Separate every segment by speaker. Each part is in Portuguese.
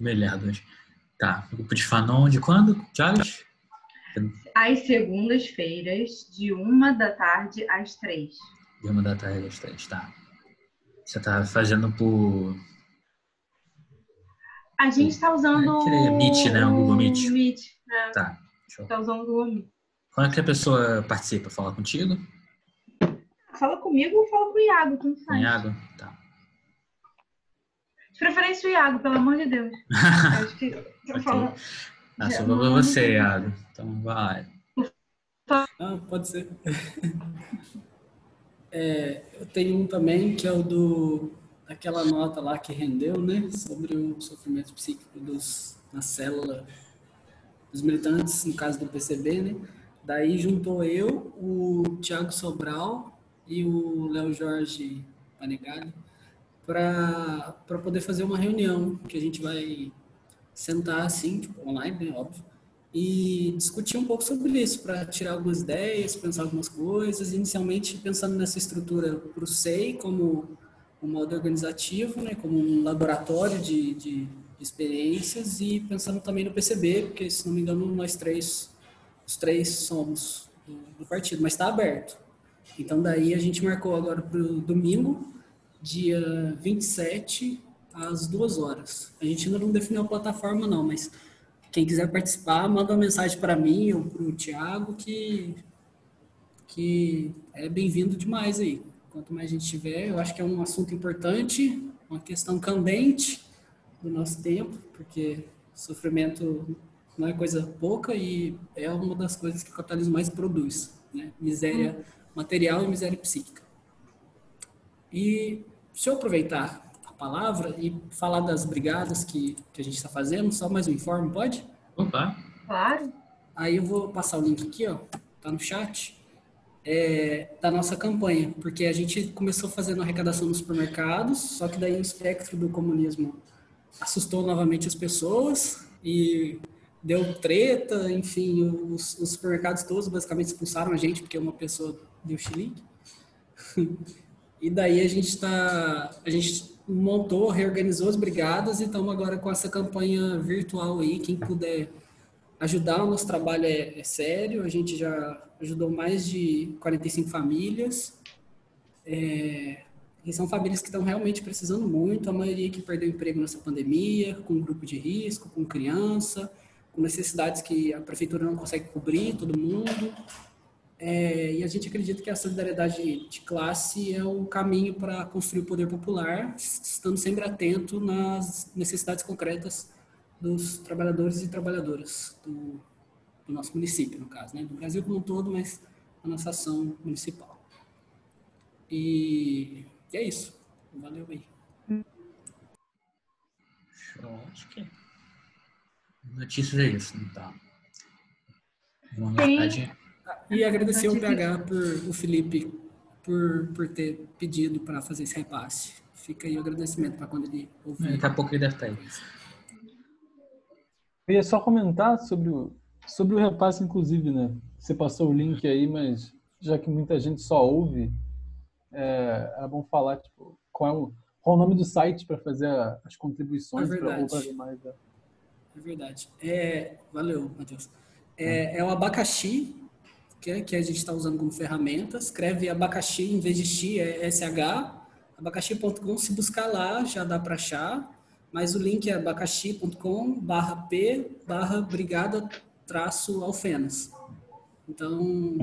Speaker 1: Hoje. Tá. Grupo de Fanon de quando, Charles?
Speaker 2: Às segundas-feiras, de uma da tarde às três.
Speaker 1: De uma da tarde às três, tá. Você tá fazendo por.
Speaker 2: A gente está usando
Speaker 1: É, Meet, né? O Google Meet.
Speaker 2: Meet, né?
Speaker 1: Tá. Show.
Speaker 2: Tá usando o Google Meet.
Speaker 1: Quando é que a pessoa participa? Fala contigo?
Speaker 2: Fala comigo ou fala com o Iago, quem faz?
Speaker 1: Cunhado? Tá.
Speaker 2: De preferência o Iago, pelo amor de Deus. Eu Acho que eu
Speaker 1: Ok.
Speaker 2: falo.
Speaker 1: Ah,
Speaker 2: Já-
Speaker 1: só vou pra você, Iago. Então vai.
Speaker 3: Ah, pode ser. É, eu tenho um também que é o do aquela nota lá que rendeu, né, sobre o sofrimento psíquico dos na célula dos militantes, no caso do PCB, né? Daí juntou eu, o Thiago Sobral e o Léo Jorge Panegali para poder fazer uma reunião que a gente vai sentar assim, tipo, online, né, óbvio, e discutir um pouco sobre isso, para tirar algumas ideias, pensar algumas coisas, inicialmente pensando nessa estrutura para o SEI como um modo organizativo, né, como um laboratório de, de, de experiências e pensando também no PCB, porque se não me engano nós três, os três somos do, do partido, mas está aberto. Então daí a gente marcou agora para o domingo, dia 27, às duas horas. A gente ainda não definiu a plataforma não, mas quem quiser participar, manda uma mensagem para mim ou para o Thiago que, que é bem-vindo demais aí. Quanto mais gente tiver, eu acho que é um assunto importante, uma questão candente do nosso tempo, porque sofrimento não é coisa pouca e é uma das coisas que o capitalismo mais produz, né? Miséria material e miséria psíquica. E se eu aproveitar a palavra e falar das brigadas que, que a gente está fazendo, só mais um informe, pode?
Speaker 1: Opa.
Speaker 2: Claro.
Speaker 3: Aí eu vou passar o link aqui, ó, tá no chat, é, da nossa campanha, porque a gente começou fazendo arrecadação nos supermercados, só que daí o espectro do comunismo assustou novamente as pessoas e deu treta, enfim, os, os supermercados todos basicamente expulsaram a gente porque uma pessoa deu xilique. E daí a gente está, a gente montou, reorganizou as brigadas e estamos agora com essa campanha virtual aí. Quem puder ajudar, o nosso trabalho é, é sério. A gente já ajudou mais de 45 famílias. É, e são famílias que estão realmente precisando muito. A maioria que perdeu emprego nessa pandemia, com grupo de risco, com criança, com necessidades que a prefeitura não consegue cobrir, todo mundo. É, e a gente acredita que a solidariedade de classe é o caminho para construir o poder popular, estando sempre atento nas necessidades concretas dos trabalhadores e trabalhadoras do, do nosso município, no caso, né? do Brasil como um todo, mas a nossa ação municipal. E, e é isso. Valeu aí.
Speaker 1: Show. Acho que. Notícias é isso, não tá? Uma
Speaker 2: Tem-
Speaker 1: mensagem.
Speaker 3: E agradecer ao
Speaker 2: Notícia-
Speaker 3: PH por o Felipe por, por ter pedido para fazer esse repasse. Fica aí o agradecimento para quando ele ouvir.
Speaker 1: Daqui a pouco ele deve estar aí.
Speaker 4: Eu ia só comentar sobre o, sobre o repasse, inclusive, né? Você passou o link aí, mas já que muita gente só ouve, é, é bom falar tipo, qual, é o, qual é o nome do site para fazer a- as contribuições
Speaker 3: É
Speaker 4: para
Speaker 3: verdade.
Speaker 4: fazer mais. né?
Speaker 3: É verdade. É, valeu, Matheus. É, é o abacaxi, que, que a gente está usando como ferramenta. Escreve abacaxi em vez de x, é SH. Abacaxi.com, se buscar lá, já dá para achar. Mas o link é abacaxi.com barra P barra brigada traço alfenas. Então,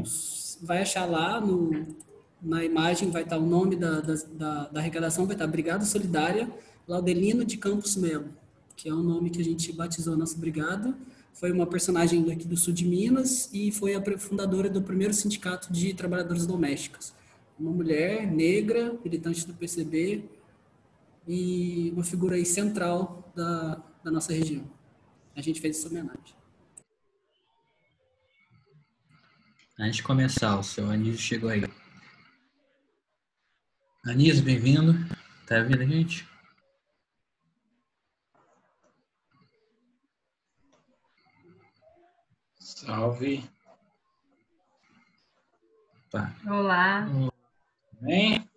Speaker 3: vai achar lá no, na imagem, vai estar o nome da, da, da, da arrecadação, vai estar Brigada Solidária Laudelino de Campos Melo que é o nome que a gente batizou a nossa brigada. Foi uma personagem daqui do sul de Minas e foi a fundadora do primeiro sindicato de trabalhadoras domésticas. Uma mulher negra, militante do PCB e uma figura aí central da, da nossa região. A gente fez essa homenagem.
Speaker 1: Antes de começar, o seu Anísio chegou aí. Anísio, bem-vindo. Tá ouvindo a gente?
Speaker 5: Salve.
Speaker 1: Opa.
Speaker 2: Olá.
Speaker 5: Bem?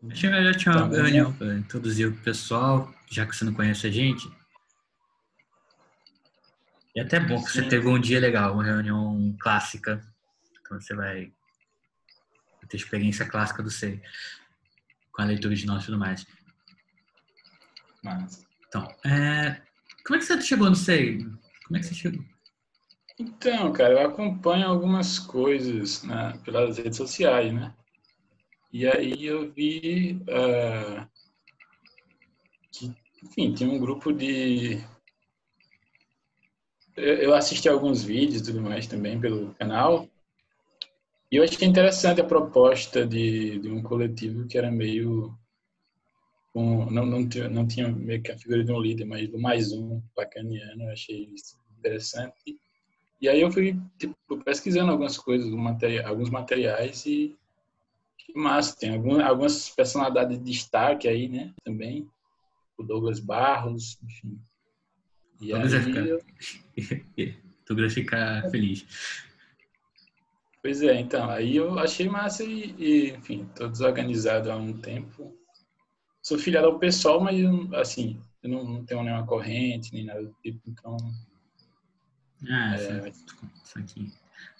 Speaker 1: Eu tinha, eu tinha uma
Speaker 5: Tá.
Speaker 1: reunião para introduzir o pessoal, já que você não conhece a gente. E é até bom que você teve um dia legal, uma reunião clássica. Então você vai ter experiência clássica do SEI, com a leitura de nós e tudo mais.
Speaker 5: Mas...
Speaker 1: Então, é, como é que você chegou no SEI? Como é que você chegou?
Speaker 5: Então, cara, eu acompanho algumas coisas né, pelas redes sociais, né? E aí eu vi ah, que, enfim, tinha um grupo de. Eu assisti alguns vídeos e tudo mais também pelo canal. E eu achei interessante a proposta de, de um coletivo que era meio. Com, não, não, tinha, não tinha meio que a figura de um líder, mas do mais um, bacaniano. Eu achei isso interessante. E aí eu fui tipo, pesquisando algumas coisas, alguns materiais e que massa, tem algum- algumas personalidades de destaque aí, né, também. O Douglas Barros, enfim. E
Speaker 1: Douglas
Speaker 5: aí,
Speaker 1: ficar-
Speaker 5: eu-
Speaker 1: Douglas fica feliz.
Speaker 5: pois é, então, aí eu achei massa e, e, enfim, tô desorganizado há um tempo. Sou filiado ao pessoal, mas, assim, eu não, não tenho nenhuma corrente, nem nada do tipo, então...
Speaker 1: Ah,
Speaker 5: É.
Speaker 1: isso, aqui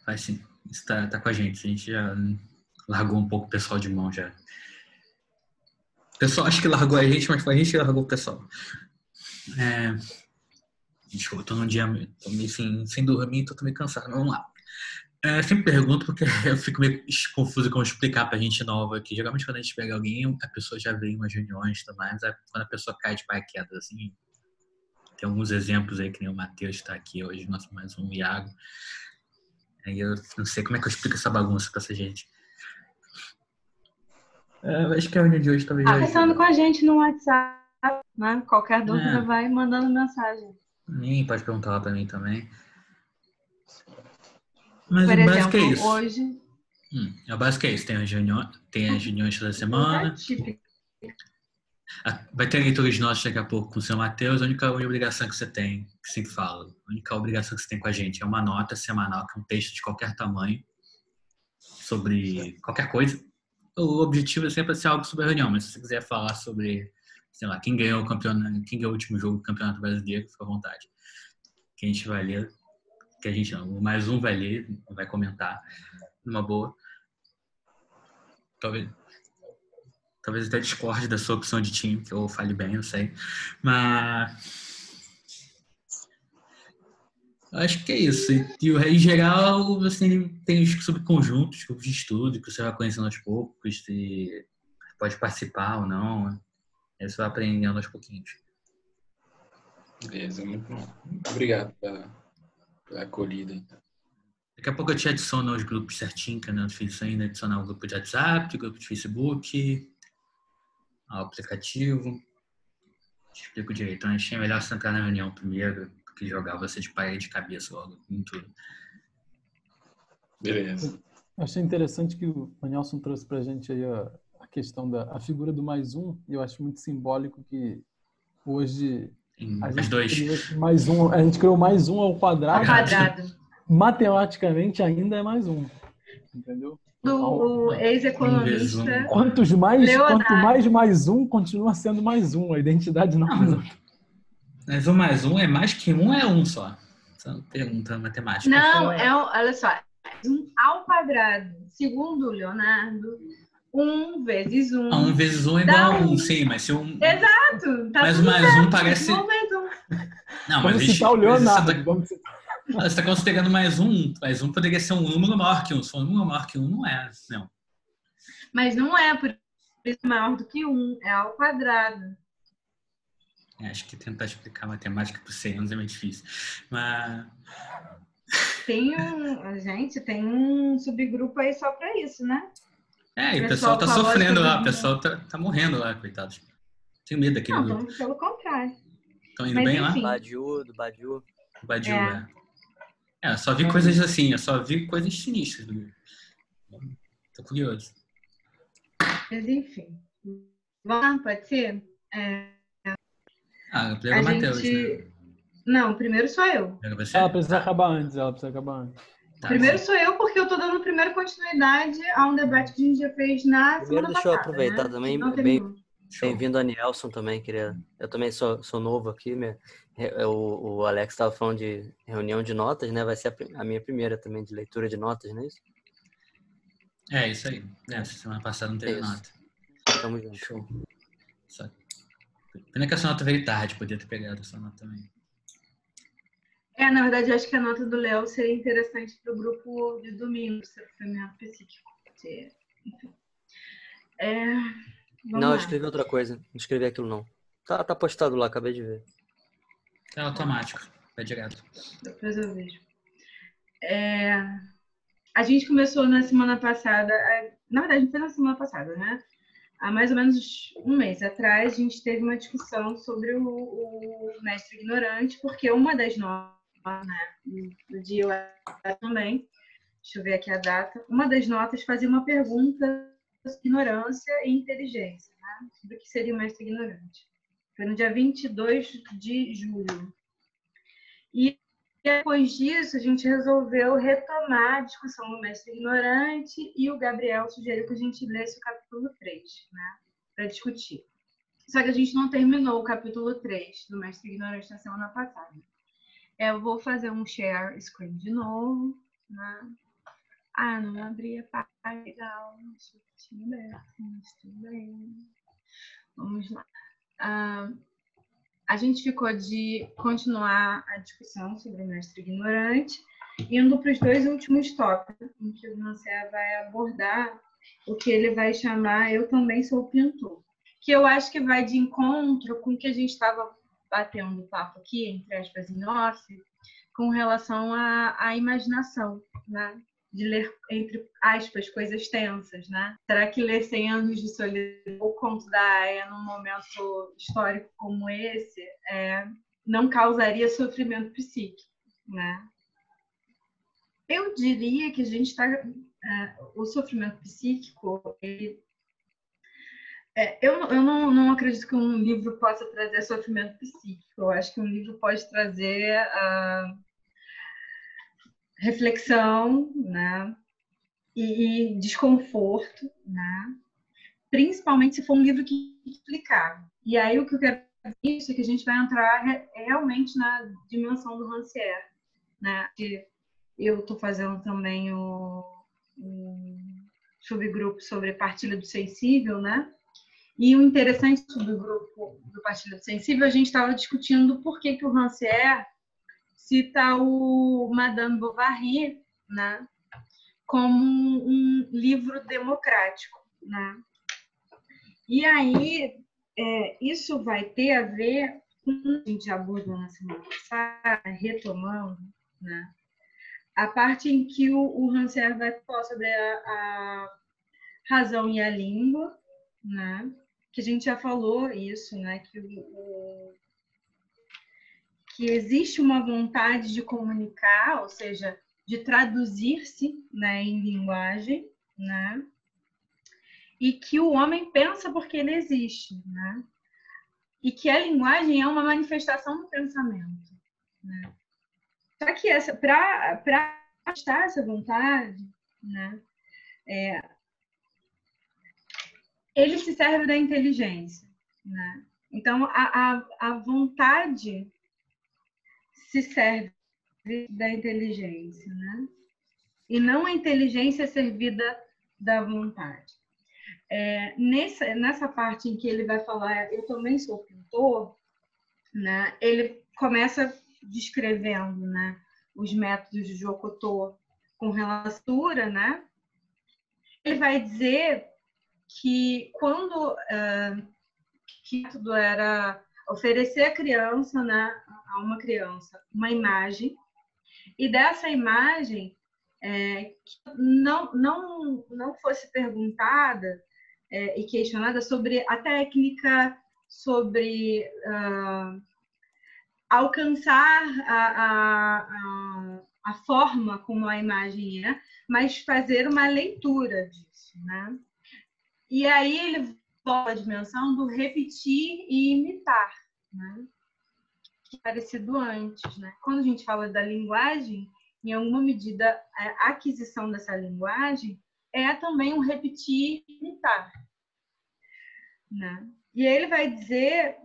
Speaker 1: faz sim. Isso tá, tá com a gente. A gente já largou um pouco o pessoal de mão já. O pessoal acho que largou a gente, mas foi a gente que largou o pessoal. É... Desculpa, eu tô num dia tô meio sem, sem dormir, tô meio cansado. mas Vamos lá. É, sempre pergunto porque eu fico meio confuso como explicar pra gente nova aqui. Geralmente quando a gente pega alguém, a pessoa já vem em umas reuniões e tudo mais, mas quando a pessoa cai de paraquedas assim, tem alguns exemplos aí, que nem o Matheus está aqui hoje, nosso mais um Iago. Aí eu não sei como é que eu explico essa bagunça pra essa gente. É, acho que a reunião de hoje talvez
Speaker 2: Tá conversando com a gente no WhatsApp, né? Qualquer dúvida
Speaker 1: É.
Speaker 2: vai mandando mensagem.
Speaker 1: Nem pode perguntar lá pra mim também. Mas
Speaker 2: Por
Speaker 1: o básico é
Speaker 2: exemplo,
Speaker 1: isso.
Speaker 2: hoje.
Speaker 1: Hum, o básico é isso. Tem as reuniões, tem as reuniões toda semana.
Speaker 2: Típico.
Speaker 1: Ah, Vai ter leitura de notas daqui a pouco com o seu Matheus. A única obrigação que você tem, que sempre falo, a única obrigação que você tem com a gente é uma nota semanal, que é um texto de qualquer tamanho, sobre qualquer coisa. O objetivo é sempre ser algo sobre a reunião, mas se você quiser falar sobre, sei lá, quem ganhou o campeonato, quem ganhou o último jogo do Campeonato Brasileiro, fica à vontade. Que a gente vai ler, que a gente não, mais um vai ler, vai comentar numa boa. Talvez, talvez até discorde da sua opção de time, que eu fale bem, não sei. Mas. Acho que é isso. E o- em geral, você tem os subconjuntos, grupos de estudo, que você vai conhecendo aos poucos, e pode participar ou não. Aí você vai aprendendo aos pouquinhos.
Speaker 5: Beleza, muito bom. Obrigado pela, pela acolhida. então.
Speaker 1: Daqui a pouco eu te adiciono os grupos certinho, que eu não fiz ainda, adicionar o grupo de WhatsApp, o grupo de Facebook, o aplicativo. Te explico direito. Então, achei melhor você entrar na reunião primeiro do que jogar você de parede de cabeça logo em tudo.
Speaker 5: Beleza.
Speaker 4: Eu achei interessante que o Nelson trouxe pra gente aí a, a questão da a figura do mais um, e eu acho muito simbólico que hoje a
Speaker 1: mais
Speaker 4: gente
Speaker 1: dois.
Speaker 4: criou mais um, a gente criou mais um ao
Speaker 2: Ao
Speaker 4: quadrado,
Speaker 2: quadrado.
Speaker 4: matematicamente ainda é mais um. Entendeu?
Speaker 2: Do
Speaker 1: Um
Speaker 2: ex-economista.
Speaker 4: Quantos mais,
Speaker 2: Leonardo.
Speaker 4: quanto mais mais um, continua sendo mais um. A identidade não,
Speaker 1: Não, mas, um mais um é mais que um, é um só. Essa pergunta matemática.
Speaker 2: Não, é um, olha só, é um ao quadrado. Segundo o Leonardo, um vezes um.
Speaker 1: Ah, um vezes um é
Speaker 2: Dá
Speaker 1: igual a um,
Speaker 2: um.
Speaker 1: sim, mas se um.
Speaker 2: Exato. Tá
Speaker 1: Mas o mais um
Speaker 2: certo.
Speaker 1: parece.
Speaker 2: Um um.
Speaker 1: Não, mas
Speaker 4: Vamos
Speaker 1: a gente-
Speaker 4: citar o Leonardo. Vamos citar.
Speaker 1: Você está considerando mais um, mais um poderia ser um número maior que um. Se for um número maior que um, não é. Não.
Speaker 2: Mas não é, por isso é maior do que um. É ao quadrado.
Speaker 1: É, Acho que tentar explicar matemática para os anos é meio difícil. Mas.
Speaker 2: Tem um. Gente, tem um subgrupo aí só pra isso, né?
Speaker 1: É, e o pessoal
Speaker 2: pessoal
Speaker 1: tá
Speaker 2: falou
Speaker 1: sofrendo lá, o pessoal tá, tá morrendo lá, coitados. Tenho medo daquele
Speaker 2: Não,
Speaker 1: grupo.
Speaker 2: pelo contrário.
Speaker 1: Estão indo
Speaker 2: mas
Speaker 1: bem lá?
Speaker 2: enfim.
Speaker 6: Badiu, do Badiu.
Speaker 1: Badiu,
Speaker 2: É.
Speaker 1: é. É, eu só vi coisas assim, eu só vi coisas sinistras do. Tô curioso.
Speaker 2: Mas enfim. Vamos lá, pode ser? É,
Speaker 1: Ah, primeiro o Matheus,
Speaker 2: gente.
Speaker 1: né?
Speaker 2: Não, primeiro sou eu.
Speaker 4: Ela precisa acabar antes, ela precisa acabar antes.
Speaker 1: Tá,
Speaker 2: Primeiro
Speaker 1: sim.
Speaker 2: sou eu, porque eu tô dando primeiro continuidade a um debate que a gente já fez na
Speaker 6: Primeiro,
Speaker 2: semana
Speaker 6: deixa eu aproveitar
Speaker 2: né?
Speaker 6: também,
Speaker 2: Não
Speaker 6: bem-. Bem-vindo a Nielson também, queria. Eu também sou, sou novo aqui, né? É, O, o Alex estava falando de reunião de notas, né? Vai ser a, a minha primeira também de leitura de notas, não é isso?
Speaker 1: É, isso aí. É, semana passada não teve
Speaker 6: Isso.
Speaker 1: nota.
Speaker 6: Tamo junto.
Speaker 1: Show. Só... Pena que essa nota veio tarde, podia ter pegado essa nota também.
Speaker 2: É, na verdade, eu acho que a nota do Léo seria interessante para o grupo de domingo, sofrimento psíquico. que- Enfim. É, vamos
Speaker 6: Não, eu
Speaker 2: lá.
Speaker 6: escrevi outra coisa. Não escrevi aquilo não. Tá, tá postado lá, acabei de ver.
Speaker 1: É automático, é direto.
Speaker 2: Depois eu vejo. É, a gente começou na semana passada, é, na verdade, não foi na semana passada, né? Há mais ou menos um mês atrás, a gente teve uma discussão sobre o, o mestre ignorante, porque uma das notas, né, do dia eu também, deixa eu ver aqui a data, uma das notas fazia uma pergunta ignorância e inteligência, né? sobre o que seria o mestre ignorante. Foi no dia 22 de julho. E depois disso, a gente resolveu retomar a discussão do mestre ignorante e o Gabriel sugeriu que a gente lesse o capítulo 3, né, para discutir. Só que a gente não terminou o capítulo 3 do mestre ignorante na semana passada. Eu vou fazer um share screen de novo, né? Ah, não abri a página. Legal, deixa eu tirar, mas tudo bem. Vamos lá. Ah, a gente ficou de continuar a discussão sobre o mestre ignorante, indo para os dois últimos tópicos, em que o Mancé vai abordar o que ele vai chamar Eu Também Sou Pintor, que eu acho que vai de encontro com o que a gente estava batendo papo aqui, entre aspas, em off, com relação à, à imaginação, né? De ler, entre aspas, coisas tensas, né? Será que ler 100 anos de solidão ou conto da Aya num momento histórico como esse é, não causaria sofrimento psíquico, né? Eu diria que a gente está... o sofrimento psíquico, ele é, eu eu não, não acredito que um livro possa trazer sofrimento psíquico. Eu acho que um livro pode trazer ah, reflexão, né? E, e desconforto, né? Principalmente se for um livro que explicar. E aí o que eu quero dizer é que a gente vai entrar re- realmente na dimensão do Rancière, né? Que eu estou fazendo também o, o subgrupo sobre partilha do sensível, né? E o interessante do grupo do Partilha do Sensível, a gente estava discutindo por que, que o Rancière cita o Madame Bovary né, como um livro democrático. Né? E aí, é, isso vai ter a ver com a gente abordou na semana passada, retomando, né, a parte em que o, o Rancière vai falar sobre a, a razão e a língua, né? que a gente já falou isso, né? Que, o, o, que existe uma vontade de comunicar, ou seja, de traduzir-se né, em linguagem, né? E que o homem pensa porque ele existe, né? E que a linguagem é uma manifestação do pensamento, né? Só que essa, para estar essa vontade, né? É, ele se serve da inteligência, né? Então, a, a, a vontade se serve da inteligência, né? E não a inteligência servida da vontade. É, nessa, nessa parte em que ele vai falar, eu também sou pintor, né? Ele começa descrevendo, né? Os métodos de Jocotô com relação, né? Ele vai dizer que quando uh, que tudo era oferecer a criança, né, a uma criança, uma imagem e dessa imagem é, não não não fosse perguntada é, e questionada sobre a técnica, sobre uh, alcançar a, a, a, forma como a imagem é, mas fazer uma leitura disso, né? E aí ele volta à dimensão do repetir e imitar, né? Parecido antes, né? Quando a gente fala da linguagem, em alguma medida, a aquisição dessa linguagem é também um repetir e imitar. Né? E ele vai dizer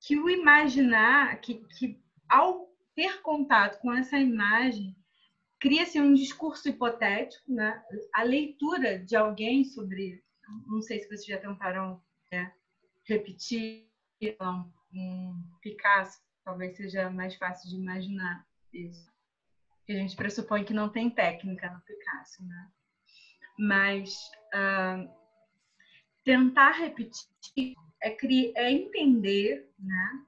Speaker 2: que o imaginar, que, que ao ter contato com essa imagem, cria-se um discurso hipotético, né? A leitura de alguém sobre, não sei se vocês já tentaram é, repetir um Picasso, talvez seja mais fácil de imaginar isso. a gente pressupõe que não tem técnica no Picasso, né? Mas uh, tentar repetir é, é entender, né?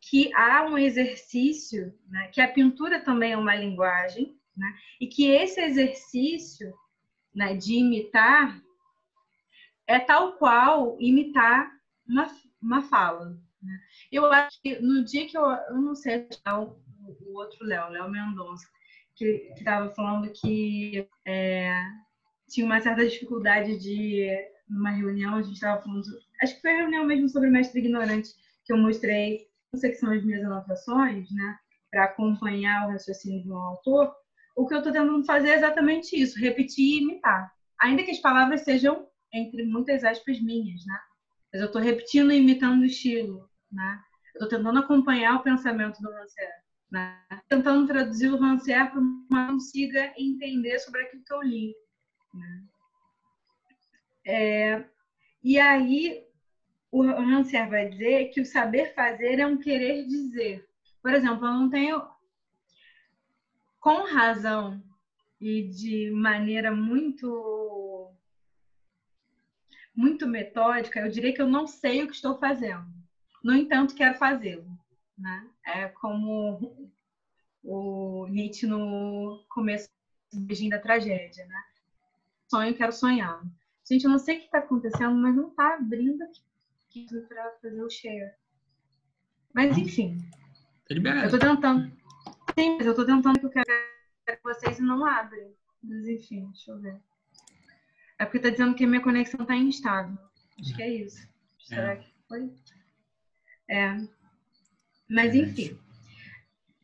Speaker 2: Que há um exercício, né? que a pintura também é uma linguagem, né? E que esse exercício né, de imitar é tal qual imitar uma, uma fala. Né? Eu acho que no dia que eu, eu não sei o, o outro Léo, Léo Mendonça, que estava falando que é, tinha uma certa dificuldade de, numa reunião, a gente estava falando, acho que foi a reunião mesmo sobre mestre ignorante, que eu mostrei, não sei que são as minhas anotações, né, para acompanhar o raciocínio de um autor, o que eu estou tentando fazer é exatamente isso, repetir e imitar. Ainda que as palavras sejam, entre muitas aspas, minhas, né? Mas eu estou repetindo e imitando o estilo, né? Eu estou tentando acompanhar o pensamento do Rancière, né? Tentando traduzir o Rancière para que consiga entender sobre aquilo que eu li, né? É, e aí, o Rancière vai dizer que o saber fazer é um querer dizer. Por exemplo, eu não tenho com razão e de maneira muito muito metódica, eu diria que eu não sei o que estou fazendo. No entanto, quero fazê-lo. Né? É como o Nietzsche no começo do da tragédia. Né? Sonho, quero sonhar. Gente, eu não sei o que está acontecendo, mas não está abrindo aqui para fazer o share. Mas, enfim.
Speaker 1: Tá
Speaker 2: eu estou tentando. Sim, mas eu tô tentando que eu quero com vocês e não abre. Mas enfim, deixa eu ver. É porque tá dizendo que a minha conexão tá instável. Acho que é isso. É. Será que foi? É. Mas enfim.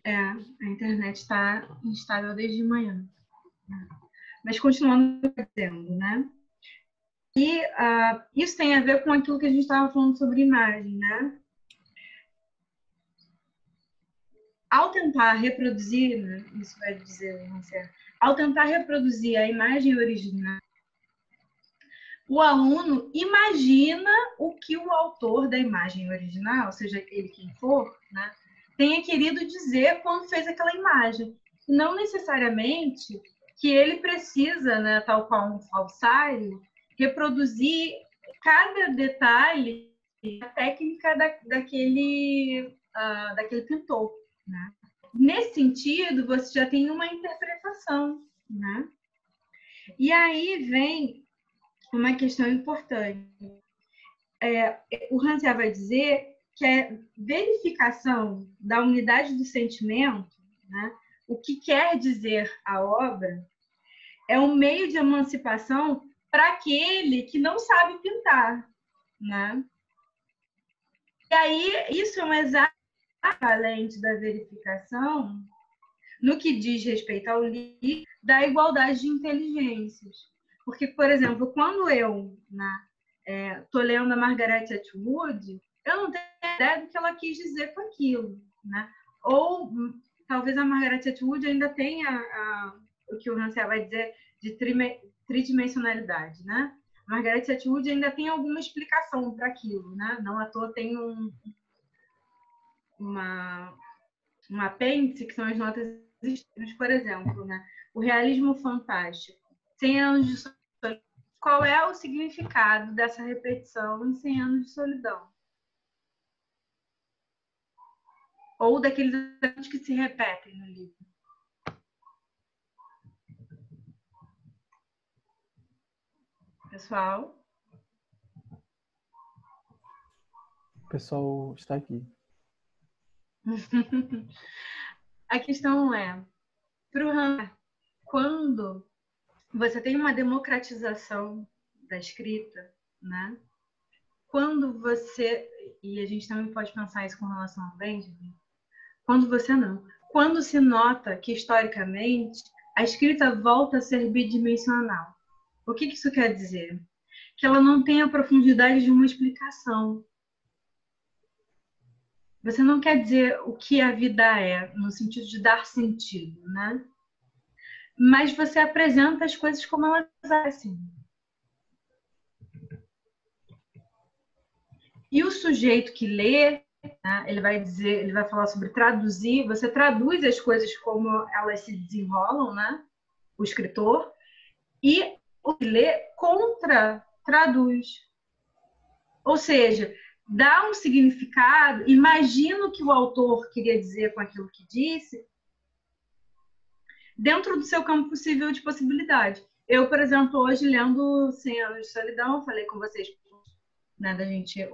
Speaker 2: É, a internet está instável desde manhã. Mas continuando dizendo, né? E uh, isso tem a ver com aquilo que a gente estava falando sobre imagem, né? ao tentar reproduzir, né, isso vai dizer ao tentar reproduzir a imagem original, o aluno imagina o que o autor da imagem original, seja ele quem for, né, tenha querido dizer quando fez aquela imagem. Não necessariamente que ele precisa, né, tal qual um falsário, reproduzir cada detalhe da técnica da, daquele, uh, daquele pintor. Né? Nesse sentido, você já tem uma interpretação. Né? E aí vem uma questão importante. É, o Hansel vai dizer que é verificação da unidade do sentimento, né? o que quer dizer a obra, é um meio de emancipação para aquele que não sabe pintar. Né? E aí, isso é um exato valente da verificação no que diz respeito ao livro da igualdade de inteligências. Porque, por exemplo, quando eu estou né, é, lendo a Margaret Atwood, eu não tenho ideia do que ela quis dizer com aquilo. Né? Ou talvez a Margaret Atwood ainda tenha a, o que o Rancière vai dizer de tridimensionalidade. Né? Margaret Atwood ainda tem alguma explicação para aquilo. Né? Não à toa tem um, uma, um apêndice, que são as notas por exemplo, né? o realismo fantástico. 100 anos de solidão. Qual é o significado dessa repetição em 100 anos de solidão? Ou daqueles anos que se repetem no livro? Pessoal?
Speaker 4: O pessoal está aqui.
Speaker 2: A questão é, para o quando você tem uma democratização da escrita, né? Quando você, e a gente também pode pensar isso com relação ao Benjamin, quando você não, quando se nota que, historicamente, a escrita volta a ser bidimensional. O que isso quer dizer? Que ela não tem a profundidade de uma explicação. Você não quer dizer o que a vida é, no sentido de dar sentido, né? Mas você apresenta as coisas como elas são. E o sujeito que lê, né, ele vai dizer, ele vai falar sobre traduzir. Você traduz as coisas como elas se desenrolam, né? O escritor e o que lê contra traduz. Ou seja, dá um significado, imagina o que o autor queria dizer com aquilo que disse, dentro do seu campo possível de possibilidade. Eu, por exemplo, hoje lendo 100 anos de solidão, falei com vocês né, da gente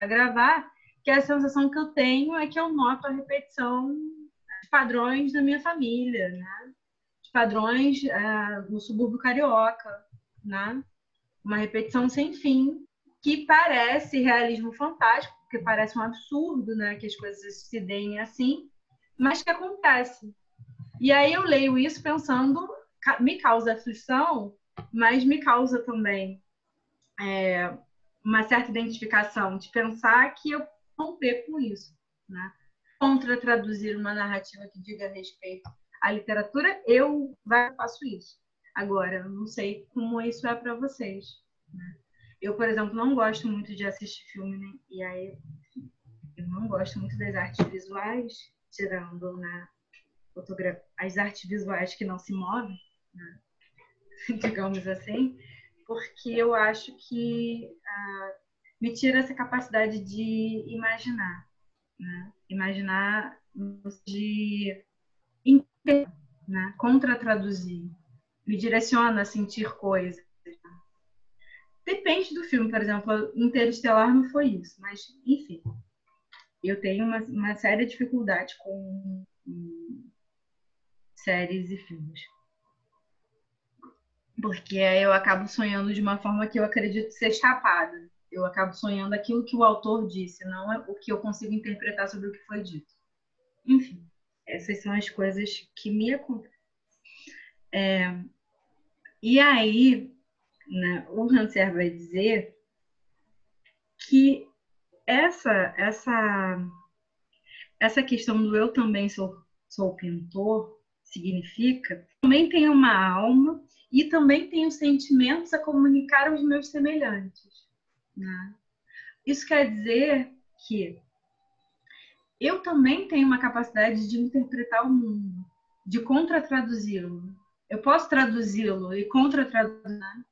Speaker 2: gravar, que a sensação que eu tenho é que eu noto a repetição de padrões da minha família, né? De padrões é, no subúrbio carioca, né? Uma repetição sem fim, que parece realismo fantástico, porque parece um absurdo, né? Que as coisas se deem assim, mas que acontece. E aí eu leio isso pensando, me causa aflição, mas me causa também é, uma certa identificação, de pensar que eu romper com isso, né? Contra traduzir uma narrativa que diga respeito à literatura, eu faço isso. Agora, não sei como isso é para vocês. Né? Eu, por exemplo, não gosto muito de assistir filme, né? e aí eu não gosto muito das artes visuais, tirando né, as artes visuais que não se movem, né? digamos assim porque eu acho que ah, me tira essa capacidade de imaginar, né? imaginar de né? contra-traduzir, me direciona a sentir coisas. Depende do filme, por exemplo, Interestelar não foi isso, mas enfim, eu tenho uma, uma séria dificuldade com séries e filmes porque eu acabo sonhando de uma forma que eu acredito ser chapada. Eu acabo sonhando aquilo que o autor disse, não é o que eu consigo interpretar sobre o que foi dito. Enfim, essas são as coisas que me acontecem. É, e aí, né, o Hanser vai dizer que essa, essa, essa questão do eu também sou, sou pintor significa também tem uma alma e também tenho sentimentos a comunicar aos meus semelhantes. Né? Isso quer dizer que eu também tenho uma capacidade de interpretar o mundo, de contra-traduzi-lo. Eu posso traduzi-lo e contra-traduzir. Né?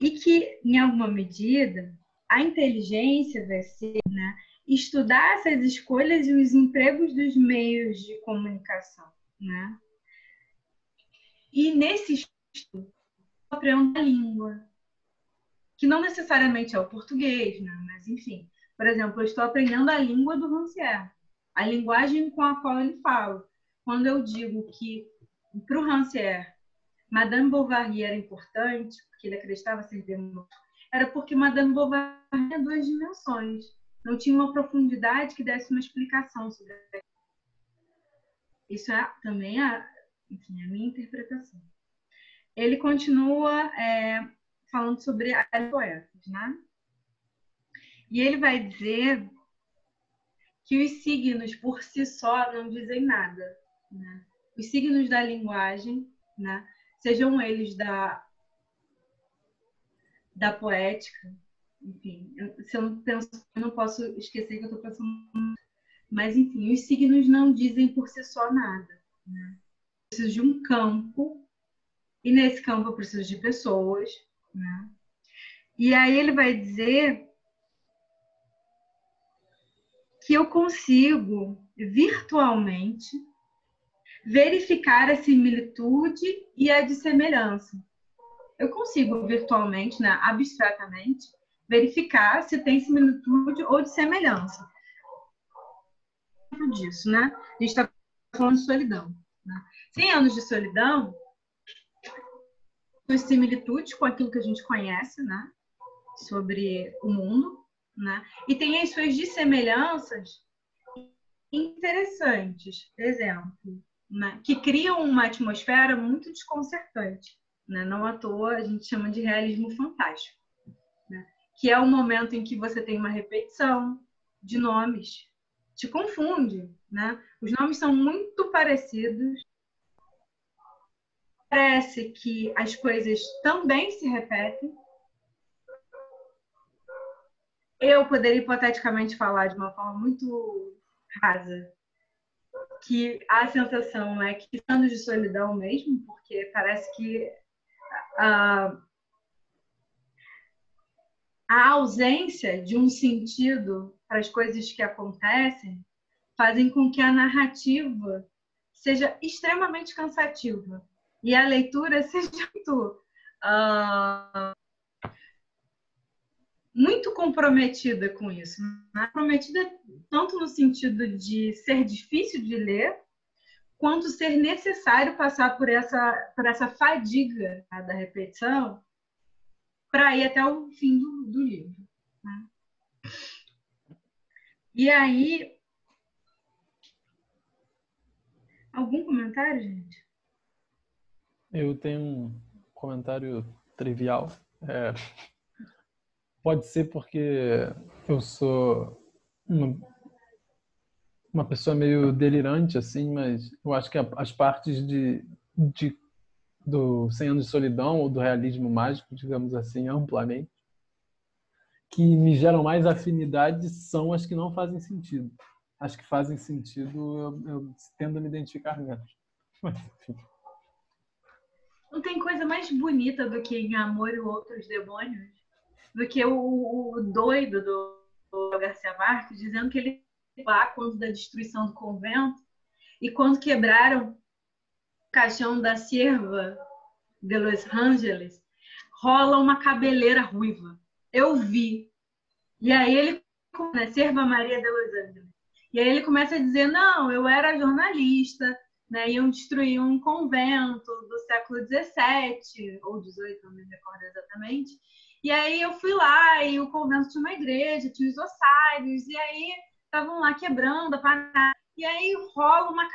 Speaker 2: E que, em alguma medida, a inteligência vai ser né, estudar essas escolhas e os empregos dos meios de comunicação. Né? E nesse estudo, aprendo a língua, que não necessariamente é o português, né? mas enfim. Por exemplo, eu estou aprendendo a língua do Rancière, a linguagem com a qual ele fala. Quando eu digo que, para o Rancière, Madame Bovary era importante, porque ele acreditava ser democrático, era porque Madame Bovary tinha duas dimensões. Não tinha uma profundidade que desse uma explicação sobre isso é também a, enfim, a minha interpretação. Ele continua é, falando sobre as poetas, né? E ele vai dizer que os signos por si só não dizem nada. Né? Os signos da linguagem, né? sejam eles da, da poética, enfim, eu, se eu não penso, eu não posso esquecer que eu estou pensando. Mas, enfim, os signos não dizem por si só nada. Né? preciso de um campo, e nesse campo eu preciso de pessoas, né? E aí ele vai dizer que eu consigo virtualmente verificar a similitude e a dissemelhança. Eu consigo virtualmente, né, abstratamente, verificar se tem similitude ou dissemelhança. Disso, né? A gente está falando de solidão. Né? 100 anos de solidão, suas similitudes com aquilo que a gente conhece, né? Sobre o mundo, né? E tem as suas dissemelhanças interessantes, exemplo, né, que criam uma atmosfera muito desconcertante. Né? Não à toa a gente chama de realismo fantástico? Que é o momento em que você tem uma repetição de nomes, te confunde. Né? Os nomes são muito parecidos, parece que as coisas também se repetem. Eu poderia hipoteticamente falar de uma forma muito rasa que a sensação é que anos de solidão mesmo, porque parece que a, a ausência de um sentido para as coisas que acontecem fazem com que a narrativa seja extremamente cansativa e a leitura seja muito, uh, muito comprometida com isso. Né? Comprometida tanto no sentido de ser difícil de ler, quanto ser necessário passar por essa, por essa fadiga né, da repetição para ir até o fim do, do livro. Né? E aí. Algum comentário, gente?
Speaker 4: Eu tenho um comentário trivial. É, pode ser porque eu sou uma, uma pessoa meio delirante, assim, mas eu acho que as partes de, de do 100 anos de solidão ou do realismo mágico, digamos assim, amplamente, que me geram mais afinidade são as que não fazem sentido. As que fazem sentido eu, eu tendo a me identificar menos.
Speaker 2: Não tem coisa mais bonita do que em Amor e Outros Demônios? Do que o, o doido do, do Garcia Marques dizendo que ele lá quando da destruição do convento e quando quebraram caixão da Sierva de Los Angeles, rola uma cabeleira ruiva. Eu vi. E aí ele, né, Serva Maria de Los Angeles. E aí ele começa a dizer: não, eu era jornalista, né, iam destruir um convento do século XVII ou XVIII, não me recordo exatamente. E aí eu fui lá e o convento tinha uma igreja, tinha os ossários, e aí estavam lá quebrando a. E aí rola uma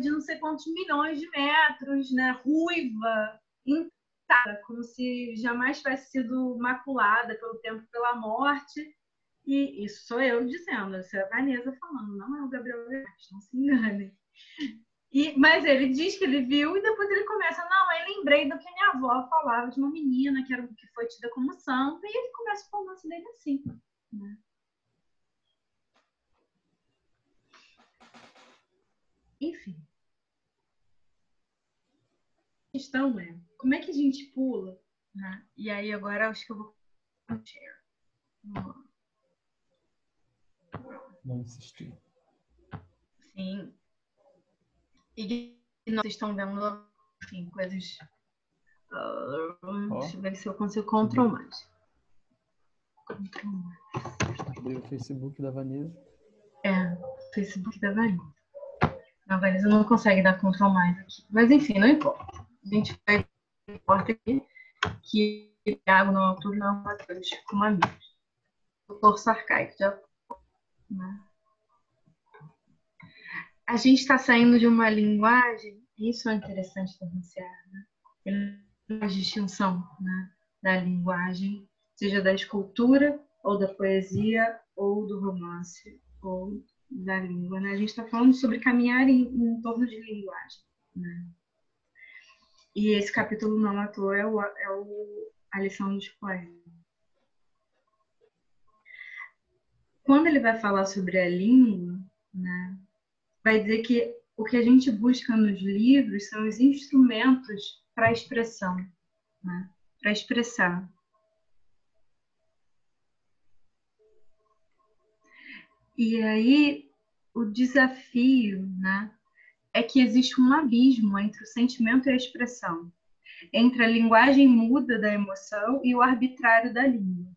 Speaker 2: de não sei quantos milhões de metros, né, ruiva, intacta, como se jamais tivesse sido maculada pelo tempo, pela morte. E isso sou eu dizendo, isso é a Vanessa falando, não é o Gabriel Veras, não se engane. E, mas ele diz que ele viu e depois ele começa, não, aí lembrei do que minha avó falava de uma menina que, era, que foi tida como santa, e ele começa o romance dele assim. Né? Enfim. A questão é, como é que a gente pula? Né? E aí agora acho que eu vou share.
Speaker 4: Não insistir.
Speaker 2: Sim. E nós estão vendo, enfim, coisas. Uh, oh. Deixa eu ver se eu consigo control mais.
Speaker 4: Control mais. O Facebook da Vanessa.
Speaker 2: É, Facebook da Vanessa. A Vanessa não consegue dar control mais aqui. Mas enfim, não importa. A gente vai. Importa aqui que Thiago não altura não Matheus como amigos. Doutor Sarcaico, já. Né? a gente está saindo de uma linguagem, isso é interessante denunciar, né? a distinção né? da linguagem, seja da escultura, ou da poesia, ou do romance, ou da língua. Né? A gente está falando sobre caminhar em, em torno de linguagem. Né? E esse capítulo não à toa é, o, é o, a lição dos poemas. Quando ele vai falar sobre a língua, né, vai dizer que o que a gente busca nos livros são os instrumentos para expressão, né? para expressar. E aí o desafio né, é que existe um abismo entre o sentimento e a expressão, entre a linguagem muda da emoção e o arbitrário da língua.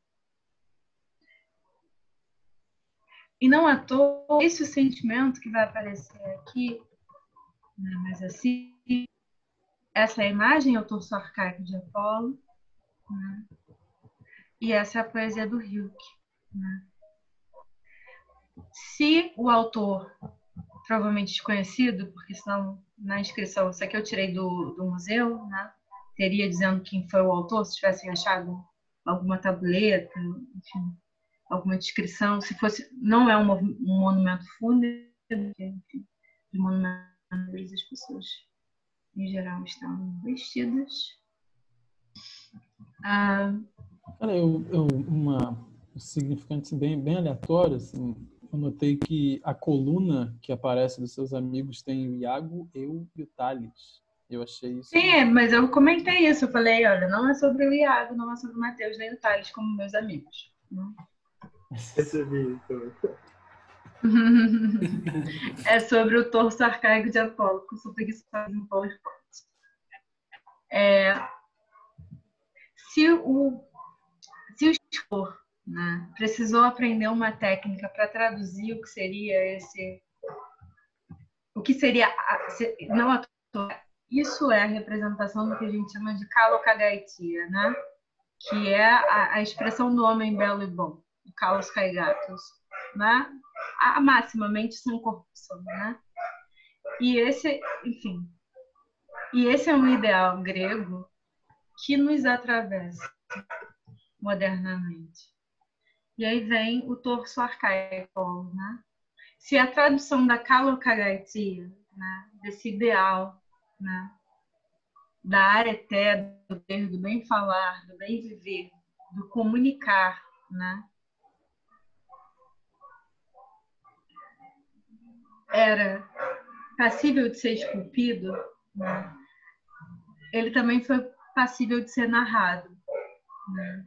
Speaker 2: E não à toa, esse sentimento que vai aparecer aqui, né, mas assim, essa é a imagem é o torso arcaico de Apolo, né, e essa é a poesia do Hilke. Né. Se o autor provavelmente desconhecido, porque senão na inscrição, isso aqui eu tirei do, do museu, né? Teria dizendo quem foi o autor, se tivessem achado alguma tabuleta, enfim, alguma descrição. Se fosse, não é um, um monumento fúnebre, enfim, de monumento as pessoas em geral estão vestidas. Ah,
Speaker 4: Olha, eu, eu, uma significante bem, bem aleatório, assim, eu notei que a coluna que aparece dos seus amigos tem o Iago, eu e o Thales. Eu achei isso.
Speaker 2: Sim, mas eu comentei isso. Eu falei, olha, não é sobre o Iago, não é sobre o Matheus nem o Thales como meus amigos.
Speaker 7: Percebi. Então.
Speaker 2: é sobre o torso arcaico de Apolo, que eu sou preguiçosa em PowerPoint. É, se o, se o né, precisou aprender uma técnica para traduzir o que seria esse. O que seria. Não isso é a representação do que a gente chama de kalokagaitia, né? que é a, a, expressão do homem belo e bom, o kalos kaigatos, né? A, maximamente são corrupção, né? E esse, enfim, e esse é um ideal grego que nos atravessa modernamente. E aí vem o torso arcaico, né? Se a tradução da kalokagaitia, né, desse ideal né? da área até do do bem falar, do bem viver, do comunicar, né? Era passível de ser esculpido, né? ele também foi passível de ser narrado. Né?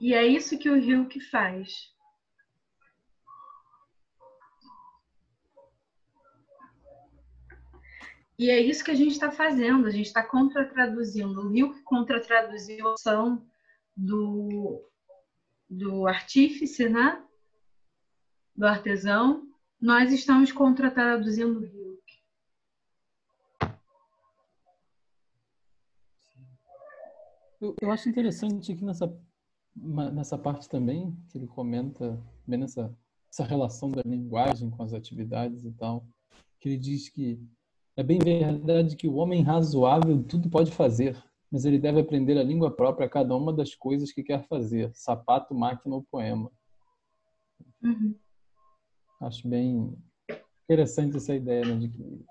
Speaker 2: E é isso que o Hilke faz. E é isso que a gente está fazendo, a gente está contra-traduzindo. O Rio que contra-traduziu a ação do, do artífice, né? do artesão, nós estamos contra-traduzindo o Rio.
Speaker 4: Eu, eu acho interessante aqui nessa, nessa parte também, que ele comenta bem nessa essa relação da linguagem com as atividades e tal, que ele diz que é bem verdade que o homem razoável tudo pode fazer, mas ele deve aprender a língua própria a cada uma das coisas que quer fazer, sapato, máquina ou poema.
Speaker 2: Uhum.
Speaker 4: Acho bem interessante essa ideia né, de que,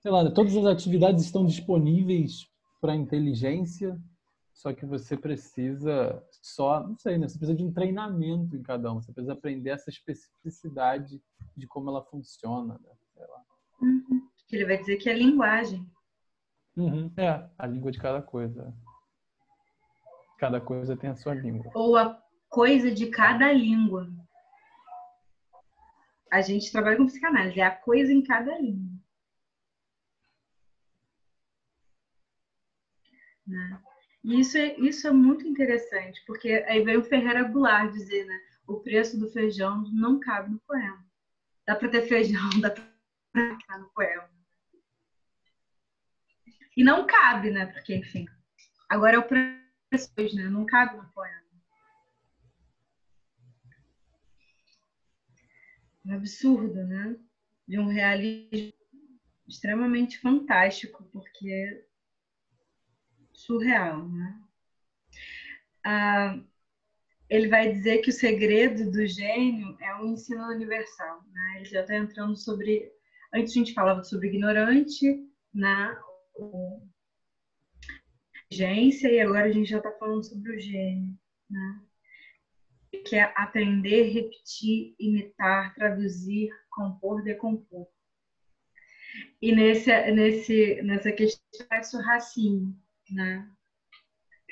Speaker 4: sei lá, todas as atividades estão disponíveis para a inteligência, só que você precisa só, não sei, né? Você precisa de um treinamento em cada um. Você precisa aprender essa especificidade de como ela funciona, né? sei lá.
Speaker 2: Uhum ele vai dizer que é linguagem.
Speaker 4: Uhum. É, a língua de cada coisa. Cada coisa tem a sua língua.
Speaker 2: Ou a coisa de cada língua. A gente trabalha com psicanálise, é a coisa em cada língua. Né? E isso é, isso é muito interessante, porque aí veio o Ferreira Goulart dizer, né? O preço do feijão não cabe no poema. Dá para ter feijão, dá para ficar no poema. E não cabe, né? Porque, enfim. Agora é o preço, né? Não cabe no poema. Um absurdo, né? De um realismo extremamente fantástico, porque surreal, né? Ah, ele vai dizer que o segredo do gênio é o ensino universal, né? Ele já está entrando sobre antes a gente falava sobre ignorante, né? inteligência e agora a gente já está falando sobre o gênio, né? Que é aprender, repetir, imitar, traduzir, compor, decompor. E nesse, nesse, nessa questão é o Racine, né?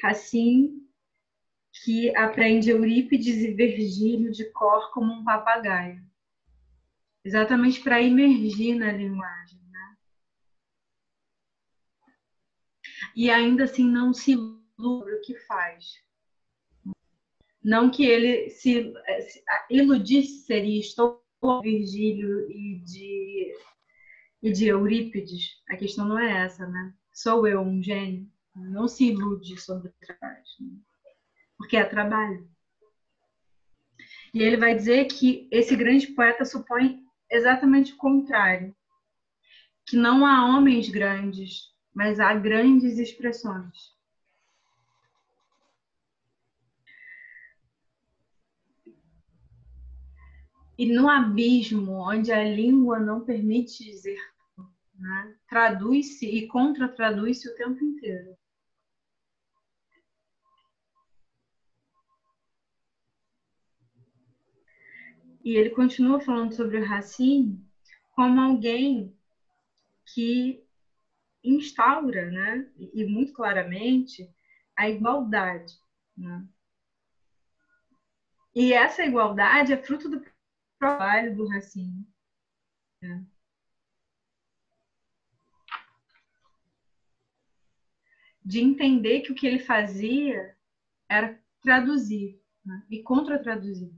Speaker 2: Racine que aprende Eurípides e Virgílio de cor como um papagaio. Exatamente para emergir na linguagem. e ainda assim não se ilude o que faz. Não que ele se, se iludisse seria estou Virgílio e de e de Eurípides. A questão não é essa, né? Sou eu um gênio? Não se ilude sobre o trabalho, né? porque é trabalho. E ele vai dizer que esse grande poeta supõe exatamente o contrário, que não há homens grandes, mas há grandes expressões. E no abismo, onde a língua não permite dizer, né, traduz-se e contra-traduz-se o tempo inteiro. E ele continua falando sobre o Racine como alguém que instaura, né, e muito claramente, a igualdade. Né? E essa igualdade é fruto do trabalho do Racine. Né? De entender que o que ele fazia era traduzir né? e contra-traduzir.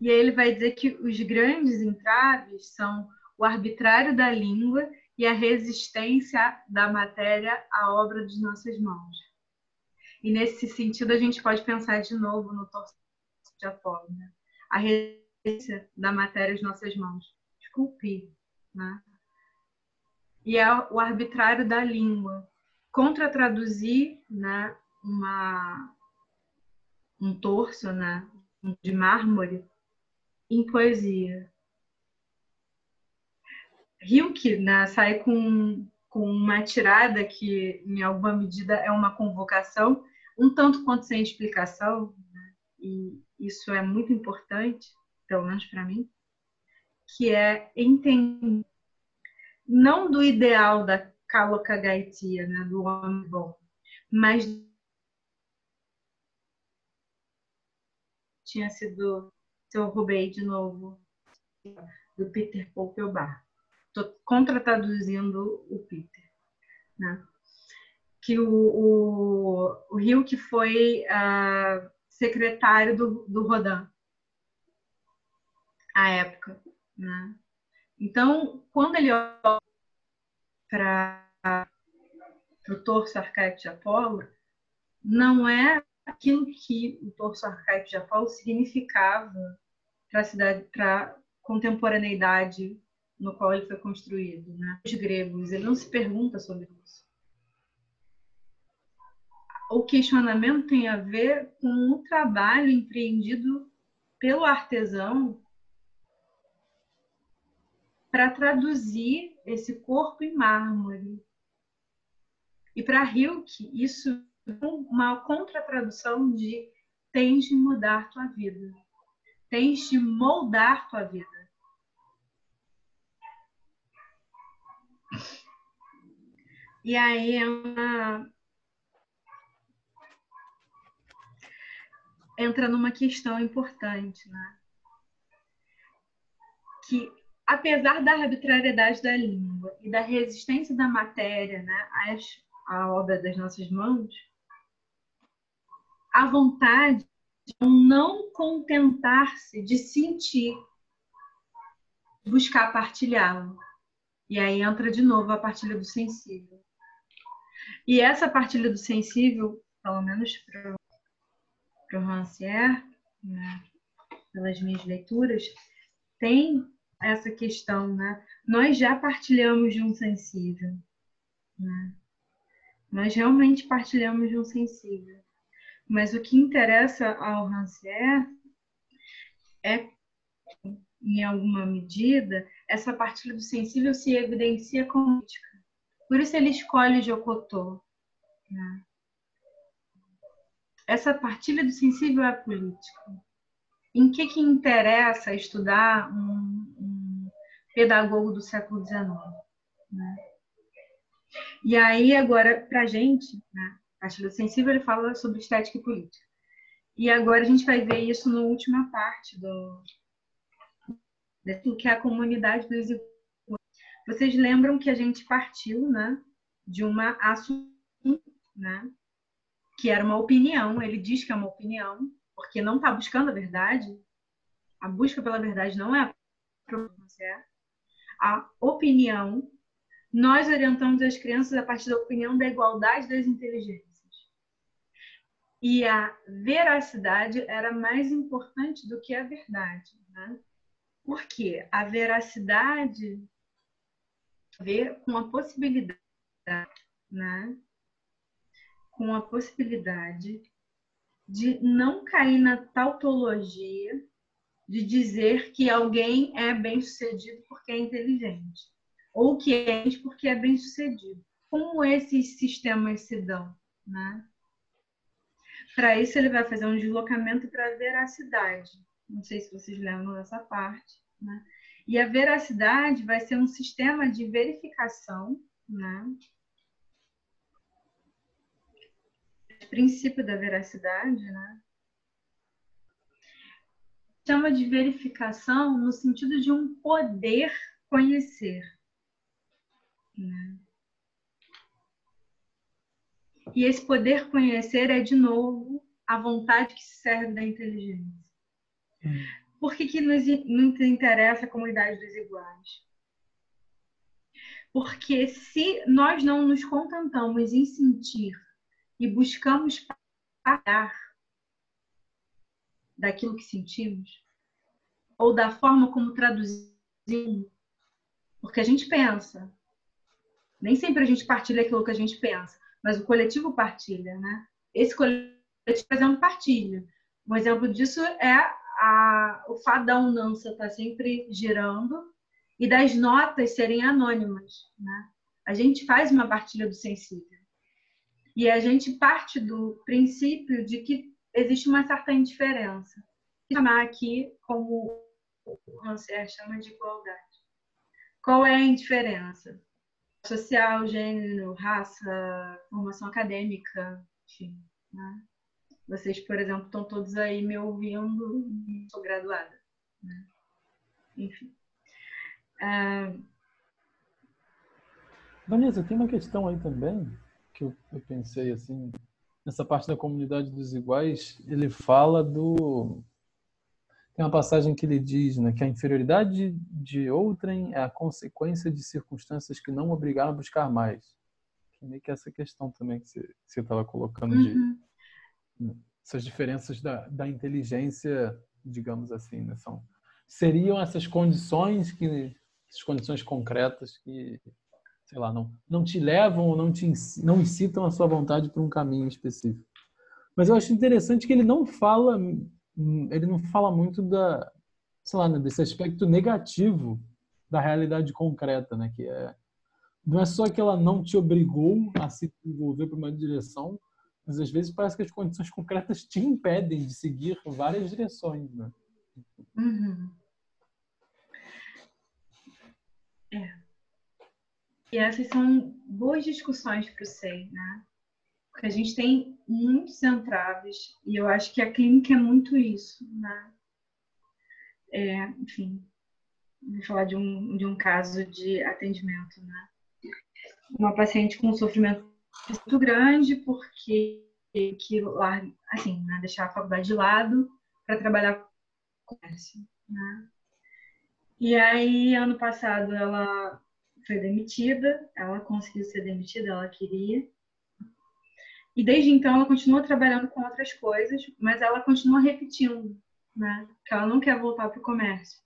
Speaker 2: E aí ele vai dizer que os grandes entraves são o arbitrário da língua e a resistência da matéria à obra de nossas mãos. E nesse sentido, a gente pode pensar de novo no torso de Apolo, né? a resistência da matéria às nossas mãos, esculpir. Né? E é o arbitrário da língua, contra-traduzir né, uma, um torso né, de mármore em poesia. Hilke né, sai com, com uma tirada que, em alguma medida, é uma convocação, um tanto quanto sem explicação, né, e isso é muito importante, pelo menos para mim, que é entender, não do ideal da Kalokagaitia, né, do homem bom, mas tinha sido se eu roubei de novo do Peter Popelbar. Estou contra-traduzindo o Peter. Né? Que o, o, o Rio que foi uh, secretário do, do Rodin à época. Né? Então, quando ele olha para o torso arcaico de Apolo, não é aquilo que o torso arcaico de Apolo significava para a cidade, para contemporaneidade no qual ele foi construído, né? Os gregos, ele não se pergunta sobre isso. O questionamento tem a ver com o trabalho empreendido pelo artesão para traduzir esse corpo em mármore. E para Hilke, isso uma contratradução de tens de mudar tua vida, tens de moldar tua vida. E aí é uma... entra numa questão importante, né? Que apesar da arbitrariedade da língua e da resistência da matéria né, às, à obra das nossas mãos, a vontade de não contentar-se de sentir, buscar partilhá-lo. E aí entra de novo a partilha do sensível. E essa partilha do sensível, pelo menos para o Rancière, né, pelas minhas leituras, tem essa questão, né? Nós já partilhamos de um sensível, né? Nós realmente partilhamos de um sensível. Mas o que interessa ao Rancière é, em alguma medida, essa partilha do sensível se evidencia como política. Por isso ele escolhe Jocotô. Né? Essa partilha do sensível é política. Em que, que interessa estudar um, um pedagogo do século XIX? Né? E aí, agora, para gente, né, Partilha Sensível, ele fala sobre estética e política. E agora a gente vai ver isso na última parte do, do que é a comunidade dos Vocês lembram que a gente partiu, né, de uma assunto, né, que era uma opinião. Ele diz que é uma opinião, porque não está buscando a verdade. A busca pela verdade não é a a opinião nós orientamos as crianças a partir da opinião da igualdade das inteligências. E a veracidade era mais importante do que a verdade. Né? Porque a veracidade vê com a possibilidade, né? com a possibilidade de não cair na tautologia de dizer que alguém é bem sucedido porque é inteligente, ou que é porque é bem sucedido. Como esses sistemas se dão? Né? Para isso, ele vai fazer um deslocamento para a veracidade. Não sei se vocês lembram dessa parte. Né? E a veracidade vai ser um sistema de verificação, né? O princípio da veracidade, né? Chama de verificação no sentido de um poder conhecer. Né? E esse poder conhecer é, de novo, a vontade que se serve da inteligência. Hum. Por que, que nos, nos interessa a comunidade dos iguais? Porque se nós não nos contentamos em sentir e buscamos parar daquilo que sentimos, ou da forma como traduzimos, porque a gente pensa, nem sempre a gente partilha aquilo que a gente pensa, mas o coletivo partilha, né? Esse coletivo, por exemplo, partilha. Um exemplo disso é a, o fato da unância estar tá sempre girando e das notas serem anônimas, né? A gente faz uma partilha do sensível. E a gente parte do princípio de que existe uma certa indiferença. Chamar aqui como o Rancière chama de igualdade. Qual é a indiferença? Social, gênero, raça, formação acadêmica, enfim. Né? Vocês, por exemplo, estão todos aí me ouvindo sou graduada. Né? Enfim. Uh...
Speaker 4: Vanessa, tem uma questão aí também que eu, eu pensei assim, nessa parte da comunidade dos iguais, ele fala do tem uma passagem que ele diz né, que a inferioridade de outrem é a consequência de circunstâncias que não obrigaram a buscar mais. Que meio que essa questão também que você estava colocando uhum. de essas diferenças da, da inteligência, digamos assim, né, são seriam essas condições que essas condições concretas que sei lá não não te levam ou não te não incitam a sua vontade para um caminho específico. Mas eu acho interessante que ele não fala ele não fala muito da, sei lá, né, desse aspecto negativo da realidade concreta, né? Que é não é só que ela não te obrigou a se envolver para uma direção, mas às vezes parece que as condições concretas te impedem de seguir várias direções, né?
Speaker 2: Uhum. É. E essas são boas discussões para o SEI, né? Porque a gente tem muitos entraves e eu acho que a clínica é muito isso, né? É, enfim, vou falar de um, de um caso de atendimento, né? Uma paciente com sofrimento muito grande porque que lá, assim, né, deixar a faculdade de lado para trabalhar com comércio, né? E aí, ano passado, ela foi demitida, ela conseguiu ser demitida, ela queria, e desde então ela continua trabalhando com outras coisas, mas ela continua repetindo, né? Que ela não quer voltar para o comércio.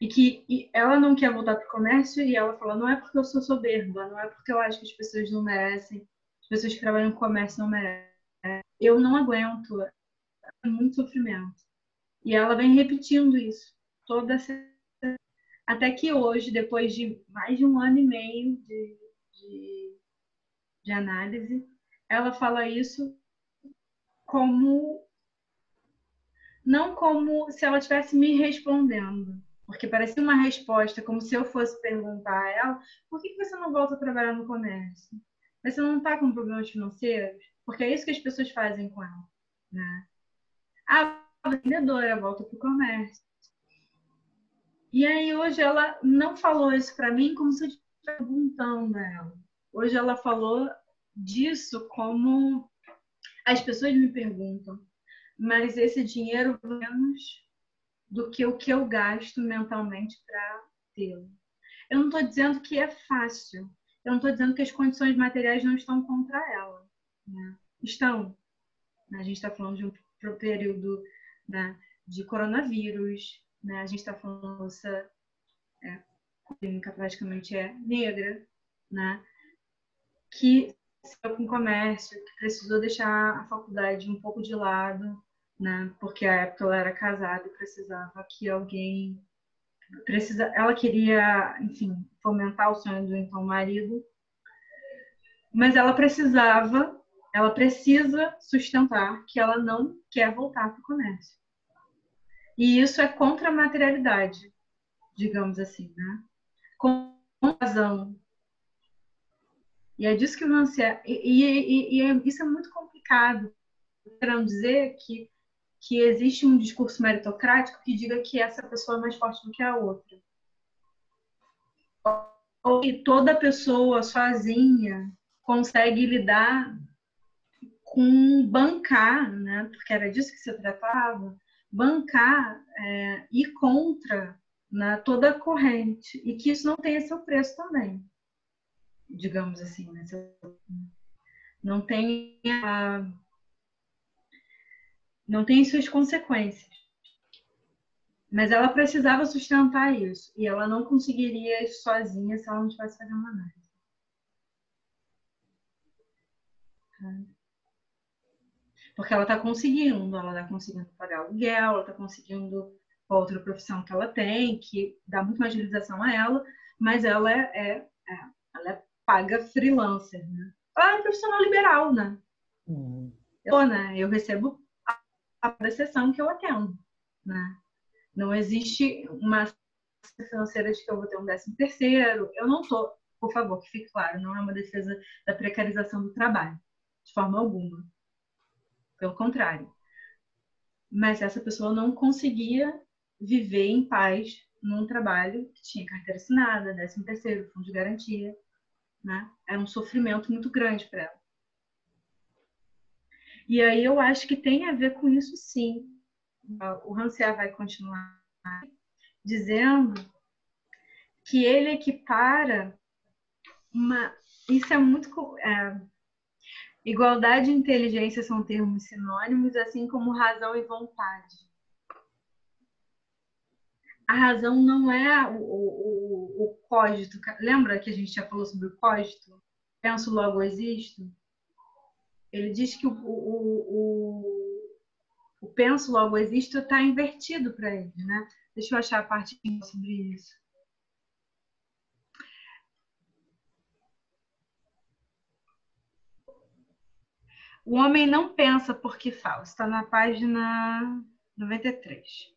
Speaker 2: E que e ela não quer voltar para o comércio e ela fala: não é porque eu sou soberba, não é porque eu acho que as pessoas não merecem, as pessoas que trabalham com comércio não merecem. Eu não aguento, é muito sofrimento. E ela vem repetindo isso toda essa... até que hoje, depois de mais de um ano e meio de, de de análise, ela fala isso como não como se ela estivesse me respondendo, porque parecia uma resposta como se eu fosse perguntar a ela: por que você não volta a trabalhar no comércio? Você não está com problemas financeiros? Porque é isso que as pessoas fazem com ela, né? Ah, a vendedora volta para o comércio. E aí hoje ela não falou isso para mim como se eu estivesse perguntando a ela. Hoje ela falou disso como as pessoas me perguntam, mas esse dinheiro menos do que o que eu gasto mentalmente para tê-lo. Eu não estou dizendo que é fácil. Eu não estou dizendo que as condições materiais não estão contra ela. Né? Estão. A gente está falando de um período né, de coronavírus, né? a gente está falando essa é, clínica praticamente é negra, né? Que saiu com comércio, que precisou deixar a faculdade um pouco de lado, né? Porque a época ela era casada e precisava que alguém precisa, ela queria, enfim, fomentar o sonho do então marido, mas ela precisava, ela precisa sustentar que ela não quer voltar para o comércio. E isso é contra a materialidade, digamos assim, né? Com razão. E é disso que o Lancier... E, e, e, e, isso é muito complicado. Querendo dizer que que existe um discurso meritocrático que diga que essa pessoa é mais forte do que a outra. Ou que toda pessoa sozinha consegue lidar com bancar, né? porque era disso que se tratava, bancar é, e contra né, toda a corrente, e que isso não tenha seu preço também, digamos assim. Né? Não tem a não tem suas consequências. Mas ela precisava sustentar isso. E ela não conseguiria isso sozinha se ela não tivesse fazendo uma análise. Porque ela está conseguindo, ela está conseguindo pagar aluguel, ela está conseguindo outra profissão que ela tem, que dá muito mais utilização a ela, mas ela é, é, é paga freelancer, né? Ela é um profissional liberal, né? Uhum. Eu, né? eu recebo a exceção que eu atendo. Né? Não existe uma financeira de que eu vou ter um décimo terceiro. Eu não estou, por favor, que fique claro, não é uma defesa da precarização do trabalho, de forma alguma. Pelo contrário. Mas essa pessoa não conseguia viver em paz num trabalho que tinha carteira assinada, décimo terceiro, fundo de garantia. Né? Era um sofrimento muito grande para ela. E aí eu acho que tem a ver com isso sim. O Rancière vai continuar dizendo que ele equipara uma. Isso é muito. É, igualdade e inteligência são termos sinônimos, assim como razão e vontade. A razão não é o, o, o cógito. Lembra que a gente já falou sobre o cógito? Penso, logo existo? Ele diz que o, o, o, penso logo existo está invertido para ele, né? Deixa eu achar a parte sobre isso. O homem não pensa porque fala. Está na página 93.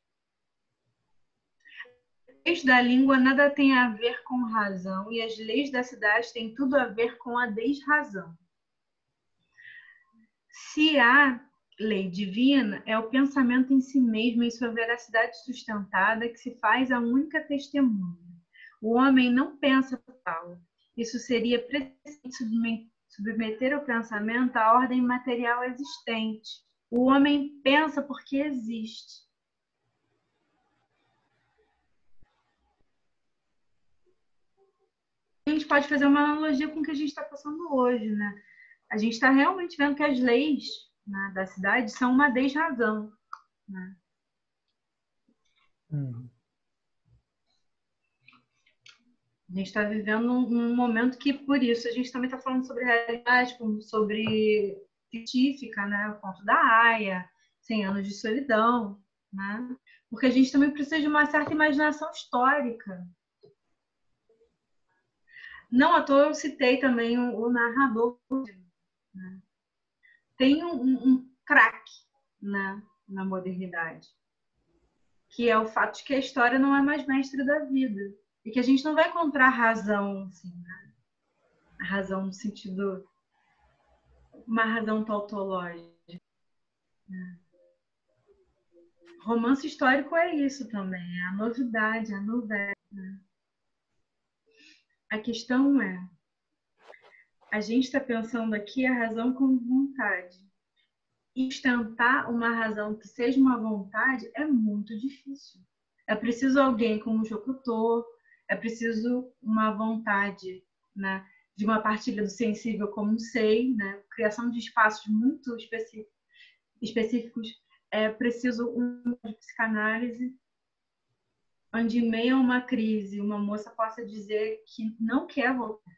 Speaker 2: Leis da língua nada tem a ver com razão e as leis da cidade têm tudo a ver com a desrazão. Se há lei divina, é o pensamento em si mesmo, em sua veracidade sustentada, que se faz a única testemunha. O homem não pensa tal. Isso seria submeter o pensamento à ordem material existente. O homem pensa porque existe. Gente pode fazer uma analogia com o que a gente está passando hoje, né? a gente está realmente vendo que as leis né, da cidade são uma desrazão. Né? Uhum. A gente está vivendo um, um, momento que, por isso, a gente também está falando sobre realidade, sobre científica, né? o conto da Aya, 100 anos de solidão, né? porque a gente também precisa de uma certa imaginação histórica. Não à toa eu citei também o, o narrador né? Tem um, um craque né, na modernidade, que é o fato de que a história não é mais mestre da vida e que a gente não vai encontrar razão, assim, né? a razão no sentido uma razão tautológica. Né? Romance histórico é isso também, é a novidade, a novela. Né? A questão é a gente está pensando aqui a razão com vontade. Instantar uma razão que seja uma vontade é muito difícil. É preciso alguém como Jocutor, é preciso uma vontade, né? De uma partilha do sensível como um sei, né? Criação de espaços muito específicos. É preciso uma psicanálise onde, em meio a uma crise, uma moça possa dizer que não quer voltar.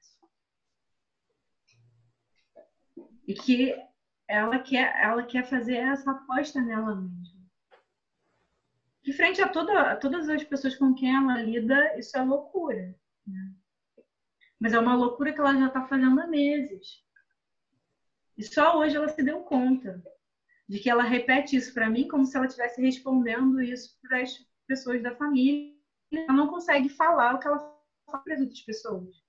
Speaker 2: E que ela quer, ela quer fazer essa aposta nela mesma. De frente a, toda, a todas as pessoas com quem ela lida, isso é loucura. Né? Mas é uma loucura que ela já está fazendo há meses. E só hoje ela se deu conta de que ela repete isso para mim como se ela estivesse respondendo isso para as pessoas da família. Ela não consegue falar o que ela fala para as outras pessoas.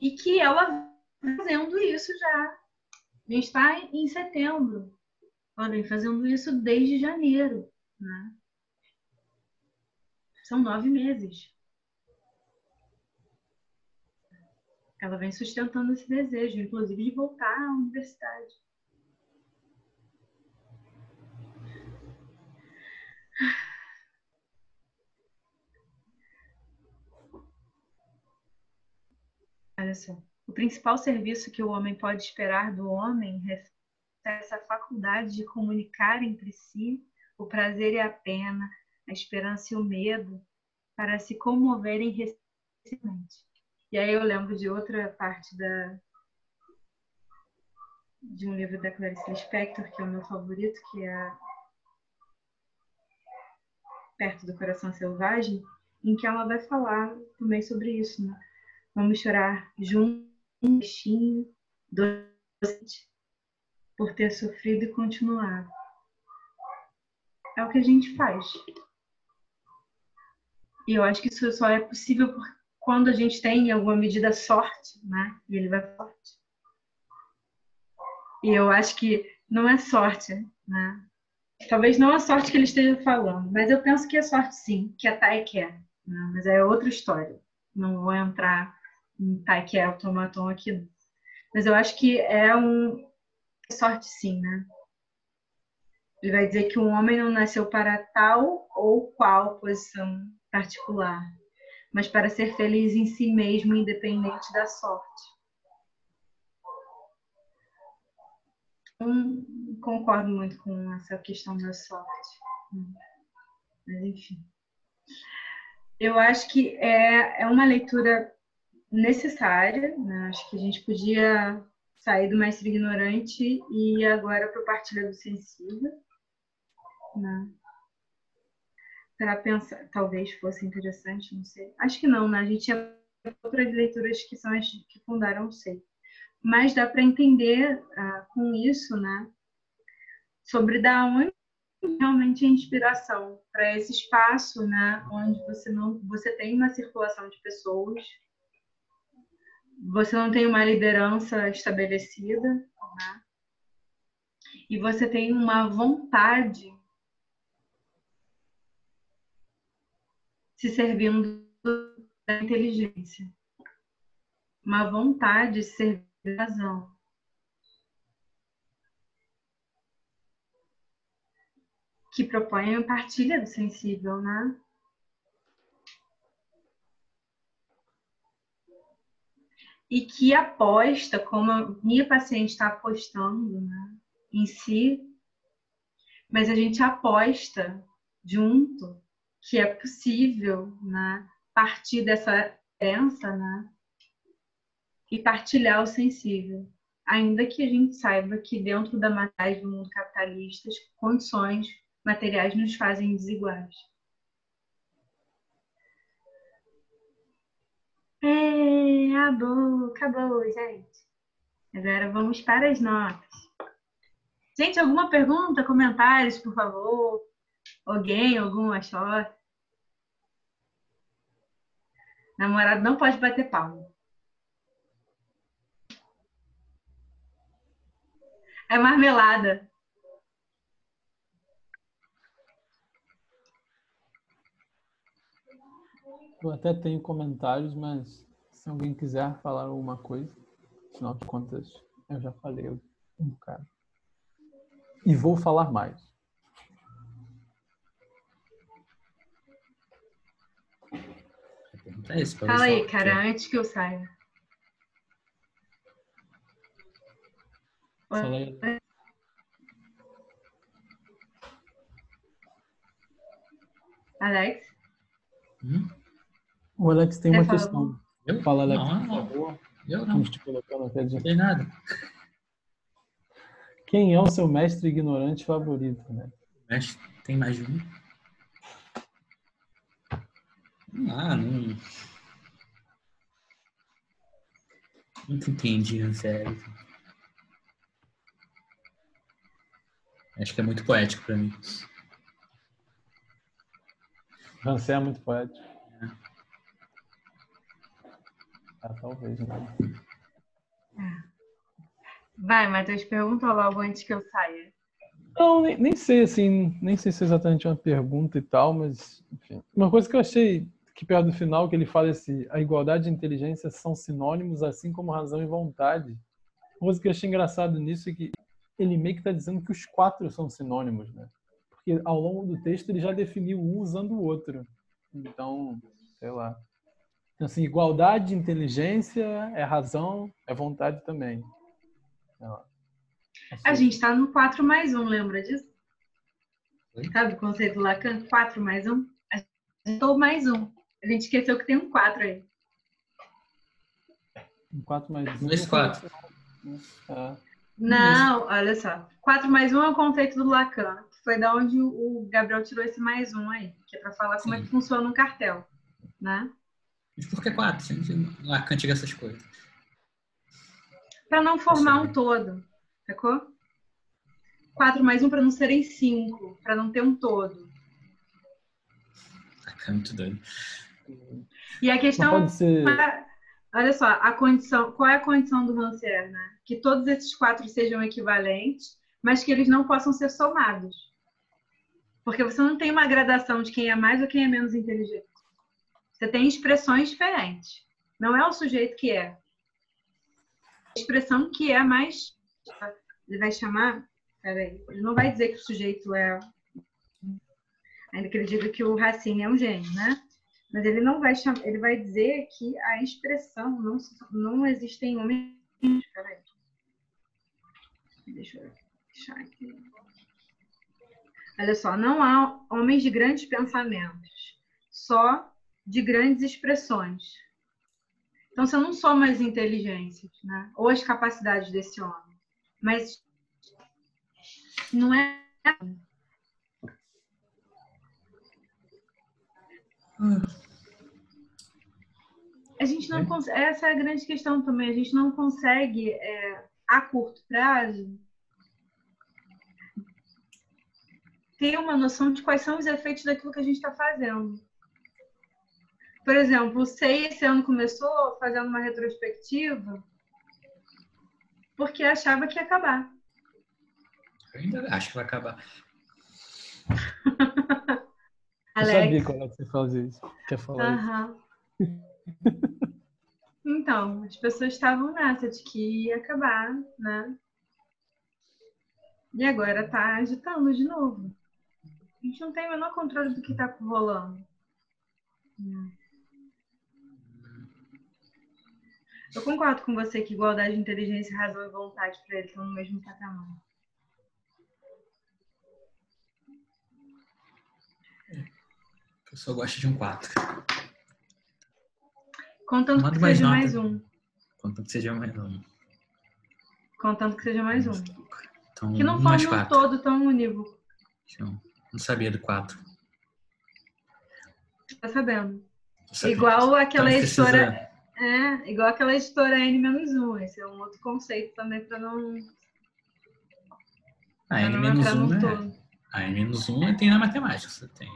Speaker 2: E que ela fazendo isso já. A gente está em setembro. Ela vem fazendo isso desde janeiro. Né? São nove meses. Ela vem sustentando esse desejo, inclusive de voltar à universidade. Olha só. O principal serviço que o homem pode esperar do homem é essa faculdade de comunicar entre si o prazer e a pena, a esperança e o medo, para se comoverem reciprocamente. E aí eu lembro de outra parte da de um livro da Clarice Lispector, que é o meu favorito, que é Perto do Coração Selvagem, em que ela vai falar também sobre isso, né? Vamos chorar juntos um doce por ter sofrido e continuado. É o que a gente faz. E eu acho que isso só é possível quando a gente tem, em alguma medida, sorte, né? E ele vai forte. E eu acho que não é sorte, né? Talvez não a sorte que ele esteja falando, mas eu penso que é sorte sim, que a Thay quer. Né? Mas é outra história. Não vou entrar Pai que é automaton aqui. Mas eu acho que é um sorte sim, né? Ele vai dizer que um homem não nasceu para tal ou qual posição particular, mas para ser feliz em si mesmo, independente da sorte. Concordo muito com essa questão da sorte. Mas, enfim. Eu acho que é, é uma leitura necessária. Né? Acho que a gente podia sair do mestre ignorante e agora para o partilha do sensível. Né? Para pensar, talvez fosse interessante, não sei. Acho que não, né? A gente tinha outras leituras que são as que fundaram o ser. Mas dá para entender ah, com isso, né? Sobre da onde realmente a inspiração para esse espaço, né? Onde você não, você tem uma circulação de pessoas você não tem uma liderança estabelecida, né? e você tem uma vontade se servindo da inteligência, uma vontade de servir da razão. Que propõe a partilha do sensível, né? e que aposta, como a minha paciente está apostando né, em si, mas a gente aposta junto que é possível né, partir dessa crença né, e partilhar o sensível. Ainda que a gente saiba que dentro da matéria do mundo capitalista, as condições materiais nos fazem desiguais. É, acabou, acabou, gente. Agora vamos para as notas. Gente, alguma pergunta, comentários, por favor? Alguém, algum achou? Namorado não pode bater palma. É marmelada.
Speaker 4: Eu até tenho comentários, mas se alguém quiser falar alguma coisa, afinal de contas, eu já falei um bocado. E vou falar mais.
Speaker 1: É isso,
Speaker 2: Fala aí, cara, antes que eu saia. Alex?
Speaker 1: Hum?
Speaker 4: O Alex tem
Speaker 2: Quer
Speaker 4: uma questão.
Speaker 1: Eu?
Speaker 4: Fala, Alex,
Speaker 1: Não,
Speaker 4: por
Speaker 1: não.
Speaker 4: favor.
Speaker 1: Eu não.
Speaker 4: Vamos te colocando aqui
Speaker 1: Não
Speaker 4: adiante.
Speaker 1: tem nada.
Speaker 4: Quem é o seu mestre ignorante favorito, né?
Speaker 1: Mas tem mais de um. Ah, não. Nunca entendi, sério. Acho que é muito poético pra mim.
Speaker 4: Rancé é muito poético. Ah, talvez, né?
Speaker 2: Vai, Matheus, pergunta logo antes que eu saia.
Speaker 4: Não, nem, nem sei, assim, nem sei se é exatamente uma pergunta e tal, mas, enfim. Uma coisa que eu achei que perto do final, que ele fala assim, a igualdade e a inteligência são sinônimos, assim como razão e vontade. Uma coisa que eu achei engraçado nisso é que ele meio que está dizendo que os quatro são sinônimos, né? Porque ao longo do texto ele já definiu um usando o outro. Então, sei lá. Então, assim, igualdade, inteligência, é razão, é vontade também. Sei lá.
Speaker 2: A
Speaker 4: Assim,
Speaker 2: gente tá no 4 mais 1, lembra disso?
Speaker 1: Oi?
Speaker 2: Sabe o conceito do Lacan? 4 mais 1? A gente tô mais 1. A gente esqueceu que tem um 4 aí.
Speaker 4: Um 4 mais 1.
Speaker 1: Dois, quatro.
Speaker 4: É.
Speaker 2: Não, olha só. 4 mais 1 é o conceito do Lacan, que foi da onde o Gabriel tirou esse mais 1 aí, que é para falar como é
Speaker 1: Sim.
Speaker 2: que funciona um cartel, né?
Speaker 1: Mas por que quatro? Gente, Lacan tinha essas coisas.
Speaker 2: Para não formar
Speaker 1: Sim.
Speaker 2: um todo, sacou? 4 mais 1 para não serem 5, para não ter um todo.
Speaker 1: Lacan é muito doido.
Speaker 2: E a
Speaker 4: Não
Speaker 2: questão
Speaker 4: pode ser.
Speaker 2: é- olha só, a condição, qual é a condição do Rancière, né? Que todos esses quatro sejam equivalentes, mas que eles não possam ser somados. Porque você não tem uma gradação de quem é mais ou quem é menos inteligente. Você tem expressões diferentes. Não é o sujeito que é. A expressão que é mais. Ele vai chamar. Peraí. Ele não vai dizer que o sujeito é. Ainda que ele diga que o Racine é um gênio, né? Mas ele não vai chamar. Ele vai dizer que a expressão não, não existe em homens. Peraí. Deixa eu deixar aqui. Olha só, não há homens de grandes pensamentos, só de grandes expressões. Então, você não soma as inteligências, né? Ou as capacidades desse homem. Mas não é. A gente não consegue. Essa é a grande questão também. A gente não consegue, é, a curto prazo, ter uma noção de quais são os efeitos daquilo que a gente está fazendo. Por exemplo, o SEI esse ano começou fazendo uma retrospectiva porque achava que ia acabar.
Speaker 1: Eu ainda acho que vai acabar.
Speaker 4: Eu sabia
Speaker 2: Alex.
Speaker 4: que o Alex ia fazer isso. Quer falar isso?
Speaker 2: Então, as pessoas estavam nessa de que ia acabar, né? E agora tá agitando de novo. A gente não tem o menor controle do que tá rolando. Eu concordo com você que igualdade, inteligência, razão e vontade para ele estão no mesmo patamar.
Speaker 1: A pessoa gosta de um quatro.
Speaker 2: Contanto
Speaker 1: Manda
Speaker 2: que
Speaker 1: mais
Speaker 2: seja
Speaker 1: nota.
Speaker 2: mais um.
Speaker 1: Contanto que seja mais um.
Speaker 2: Contanto que seja mais um.
Speaker 1: Então,
Speaker 2: Que não
Speaker 1: um
Speaker 2: forme um todo tão unívoco.
Speaker 1: Não, não sabia do quatro.
Speaker 2: Tá sabendo?
Speaker 1: Sabia.
Speaker 2: Igual aquela
Speaker 1: Então, precisa-
Speaker 2: editora. É, igual aquela editora N-1. Esse é um outro conceito também para não,
Speaker 1: A
Speaker 2: pra
Speaker 1: N
Speaker 2: não
Speaker 1: menos
Speaker 2: entrar no
Speaker 1: um, é,
Speaker 2: todo.
Speaker 1: a N menos um tem na matemática, você tem.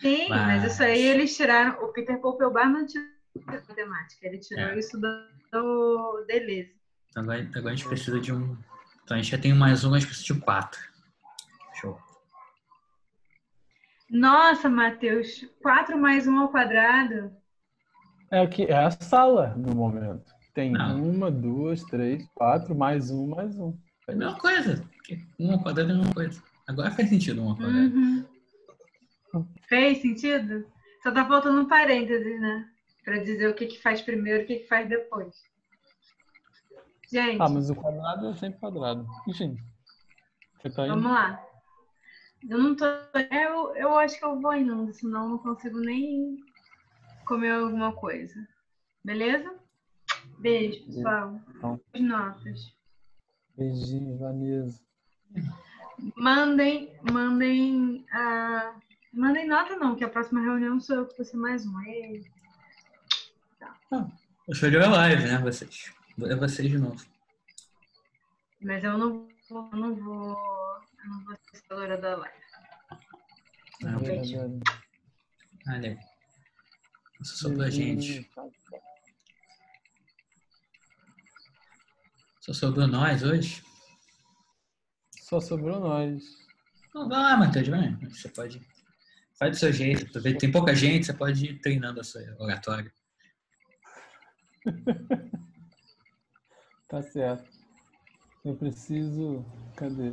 Speaker 2: Sim, mas...
Speaker 1: Mas-
Speaker 2: isso aí eles tiraram. O Peter Popelbar não tirou matemática, ele tirou
Speaker 1: É.
Speaker 2: isso do, Deleuze.
Speaker 1: Então, Agora, agora a gente precisa de um. Então a gente já tem um mais um, mas precisa de um quatro. Show.
Speaker 2: Nossa, Matheus, 4 mais 1 ao quadrado.
Speaker 4: É, o que, é a sala no momento. Tem
Speaker 1: Não.
Speaker 4: uma, duas, três, quatro, mais um, mais um.
Speaker 1: É a mesma coisa. Um ao quadrado é a mesma coisa. Agora faz sentido um ao quadrado.
Speaker 2: Uhum. Fez sentido? Só tá faltando um parênteses, né? Para dizer o que, que faz primeiro e o que, que faz depois. Gente,
Speaker 4: Ah, mas o quadrado é sempre quadrado. Enfim. Você tá indo?
Speaker 2: vamos lá. Eu não tô. Eu, eu acho que eu vou indo, senão eu não consigo nem comer alguma coisa. Beleza? Beijo, pessoal.
Speaker 4: Então.
Speaker 2: As notas.
Speaker 4: Beijinho, Vanessa.
Speaker 2: Mandem, mandem. ah, mandem nota não, que a próxima reunião sou eu que vou ser mais um. Ei.
Speaker 1: Eu sou de live, né, vocês? É vocês de novo.
Speaker 2: Mas eu não vou, eu não vou, eu não vou ser seguidora da live.
Speaker 1: Ah,
Speaker 2: Beijo.
Speaker 1: Olha aí. Isso só pra gente. Só sobrou nós hoje?
Speaker 4: Só sobrou nós.
Speaker 1: Então vai lá, Matheus, vai. Você pode. Faz do seu jeito. Tem pouca gente, você pode ir treinando a sua oratória.
Speaker 4: Tá certo. Eu preciso. Cadê?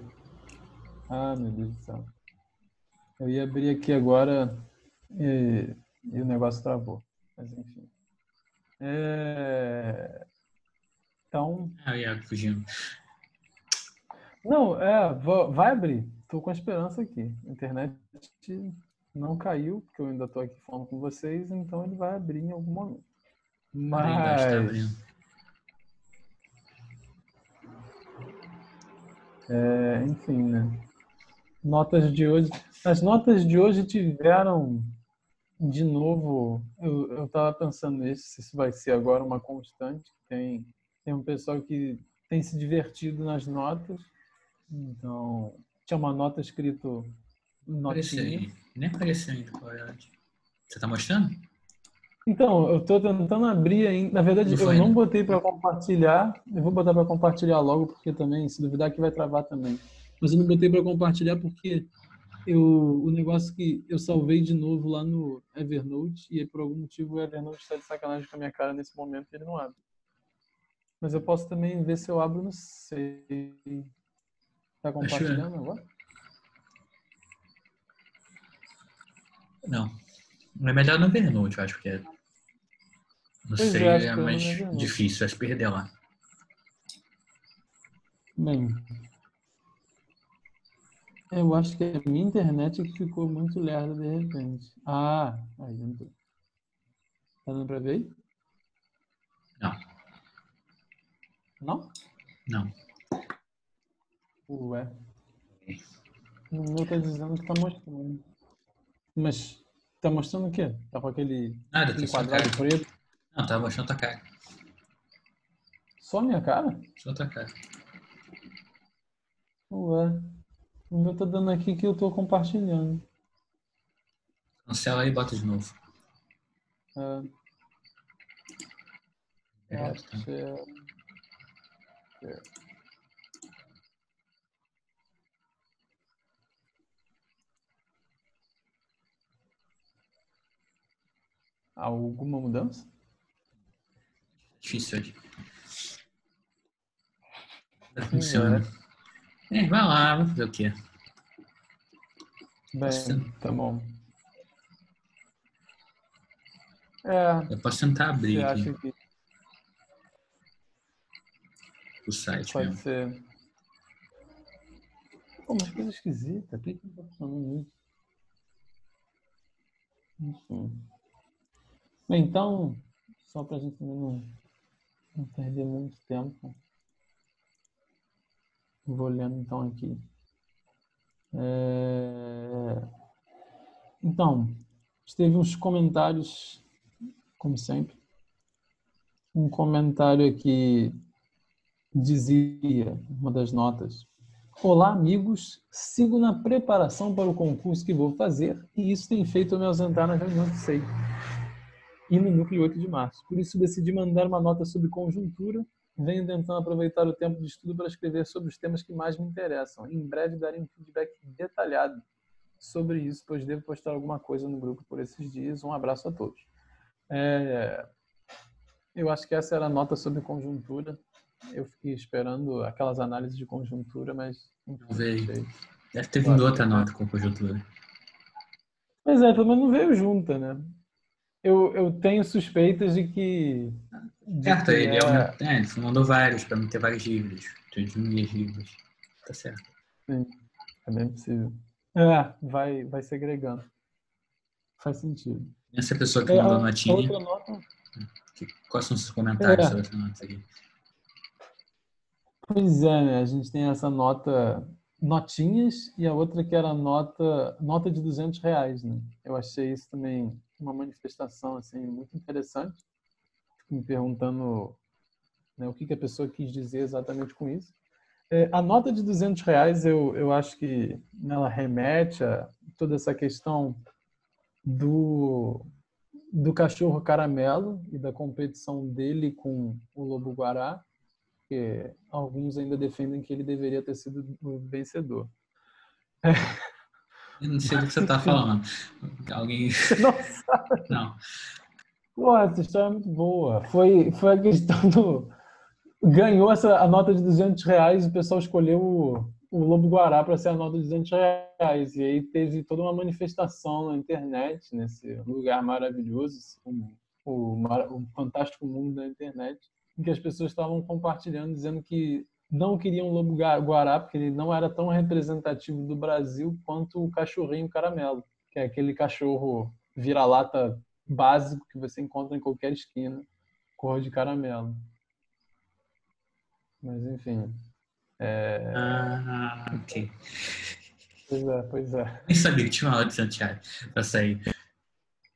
Speaker 4: Ah, meu Deus do céu. Eu ia abrir aqui agora e, e o negócio travou. Mas enfim. É... Então.
Speaker 1: Ah, eu ia fugindo.
Speaker 4: Não, é, va- vai abrir. Tô com esperança aqui. A internet não caiu, porque eu ainda tô aqui falando com vocês, então ele vai abrir em algum momento.
Speaker 1: Está
Speaker 4: Mas.
Speaker 1: abrindo.
Speaker 4: É, enfim, né? Notas de hoje. As notas de hoje tiveram, de novo, eu, eu tava pensando nisso, se isso vai ser agora uma constante. Tem, tem um pessoal que tem se divertido nas notas. Então, tinha uma nota escrito
Speaker 1: Apareceu
Speaker 4: notinha.
Speaker 1: aí. Nem apareceu ainda, é. Você tá mostrando?
Speaker 4: Então, eu tô tentando abrir ainda. Na verdade,
Speaker 1: Não
Speaker 4: eu
Speaker 1: foi,
Speaker 4: não
Speaker 1: né?
Speaker 4: botei para compartilhar. Eu vou botar para compartilhar logo, porque também, se duvidar, que vai travar também. Mas eu não botei para compartilhar porque eu, o negócio que eu salvei de novo lá no Evernote e aí, por algum motivo o Evernote está de sacanagem com a minha cara nesse momento e ele não abre. Mas eu posso também ver se eu abro, não sei. Tá compartilhando agora?
Speaker 1: Não. É melhor no Evernote, eu acho, porque é. Não
Speaker 4: Pois
Speaker 1: sei,
Speaker 4: é, acho
Speaker 1: é mais difícil, se perder lá.
Speaker 4: Bem, eu acho que a minha internet é que ficou muito lerda de repente. Ah, aí entrou. Tá dando pra ver aí?
Speaker 1: Não,
Speaker 4: Não?
Speaker 1: não.
Speaker 4: Ué. O meu tá dizendo que tá mostrando. Mas tá mostrando o quê? Tá com aquele,
Speaker 1: Nada,
Speaker 4: aquele
Speaker 1: tá cara.
Speaker 4: quadrado preto?
Speaker 1: Não, tava mostrando tua cara.
Speaker 4: Só minha cara?
Speaker 1: Só tua cara.
Speaker 4: Ué. O meu tá dando aqui que eu tô compartilhando.
Speaker 1: Cancela aí e bota de novo.
Speaker 4: É,
Speaker 1: É, tá.
Speaker 4: é- Alguma mudança?
Speaker 1: Difícil hoje. Não funciona. É, vai lá, vamos fazer o quê?
Speaker 4: Bem,
Speaker 1: Sim.
Speaker 4: tá bom. É,
Speaker 1: Eu posso tentar abrir aqui
Speaker 4: que
Speaker 1: o site
Speaker 4: pode
Speaker 1: mesmo.
Speaker 4: ser. Pô, mas coisa esquisita. Por que não tá funcionando isso? Enfim. Bem, então, só pra gente não, não perder muito tempo. Vou olhando então aqui. É, Então, teve uns comentários, como sempre. Um comentário aqui dizia, uma das notas, Olá, amigos. Sigo na preparação para o concurso que vou fazer e isso tem feito eu me ausentar na reunião de SEI e no núcleo 8 de março. Por isso, decidi mandar uma nota sobre conjuntura. Venho tentando aproveitar o tempo de estudo para escrever sobre os temas que mais me interessam. Em breve, darei um feedback detalhado sobre isso, pois devo postar alguma coisa no grupo por esses dias. Um abraço a todos. É, Eu acho que essa era a nota sobre conjuntura. Eu fiquei esperando aquelas análises de conjuntura, mas enfim,
Speaker 1: Não veio. Deve ter vindo outra nota com conjuntura.
Speaker 4: Mas é, pelo menos não veio junta, né? Eu, eu tenho suspeitas de que. de
Speaker 1: Certo,
Speaker 4: que
Speaker 1: ele,
Speaker 4: é-
Speaker 1: aumenta- é, ele mandou vários para não ter dívidas. Ter diminuir dívidas. Tá certo.
Speaker 4: É bem possível. É, vai, vai segregando. Faz sentido.
Speaker 1: Essa pessoa que
Speaker 4: É,
Speaker 1: mandou
Speaker 4: a-
Speaker 1: notinha,
Speaker 4: outra nota.
Speaker 1: quais são os seus comentários
Speaker 4: É.
Speaker 1: sobre essa nota aqui?
Speaker 4: Pois é, né? A gente tem essa nota, notinhas, e a outra que era nota, nota de 200 reais, né? Eu achei isso também uma manifestação, assim, muito interessante. Me perguntando né, o que, que a pessoa quis dizer exatamente com isso. É, a nota de 200 reais, eu, eu acho que ela remete a toda essa questão do, do cachorro caramelo e da competição dele com o lobo guará, porque alguns ainda defendem que ele deveria ter sido o vencedor.
Speaker 1: Eu não sei do que você tá falando. Alguém.
Speaker 4: Nossa,
Speaker 1: Não.
Speaker 4: pô, essa história é muito boa. Foi, foi a questão do. Ganhou essa, a nota de 200 reais, o pessoal escolheu o, o Lobo Guará para ser a nota de 200 reais. E aí teve toda uma manifestação na internet, nesse lugar maravilhoso, o, o, o fantástico mundo da internet, em que as pessoas estavam compartilhando, dizendo que não queriam o Lobo Guará, porque ele não era tão representativo do Brasil quanto o cachorrinho caramelo, que é aquele cachorro vira-lata básico que você encontra em qualquer esquina, cor de caramelo. Mas enfim. É...
Speaker 1: Ah, ok.
Speaker 4: Pois é, pois é.
Speaker 1: Nem sabia que tinha uma hora de Santiago pra sair.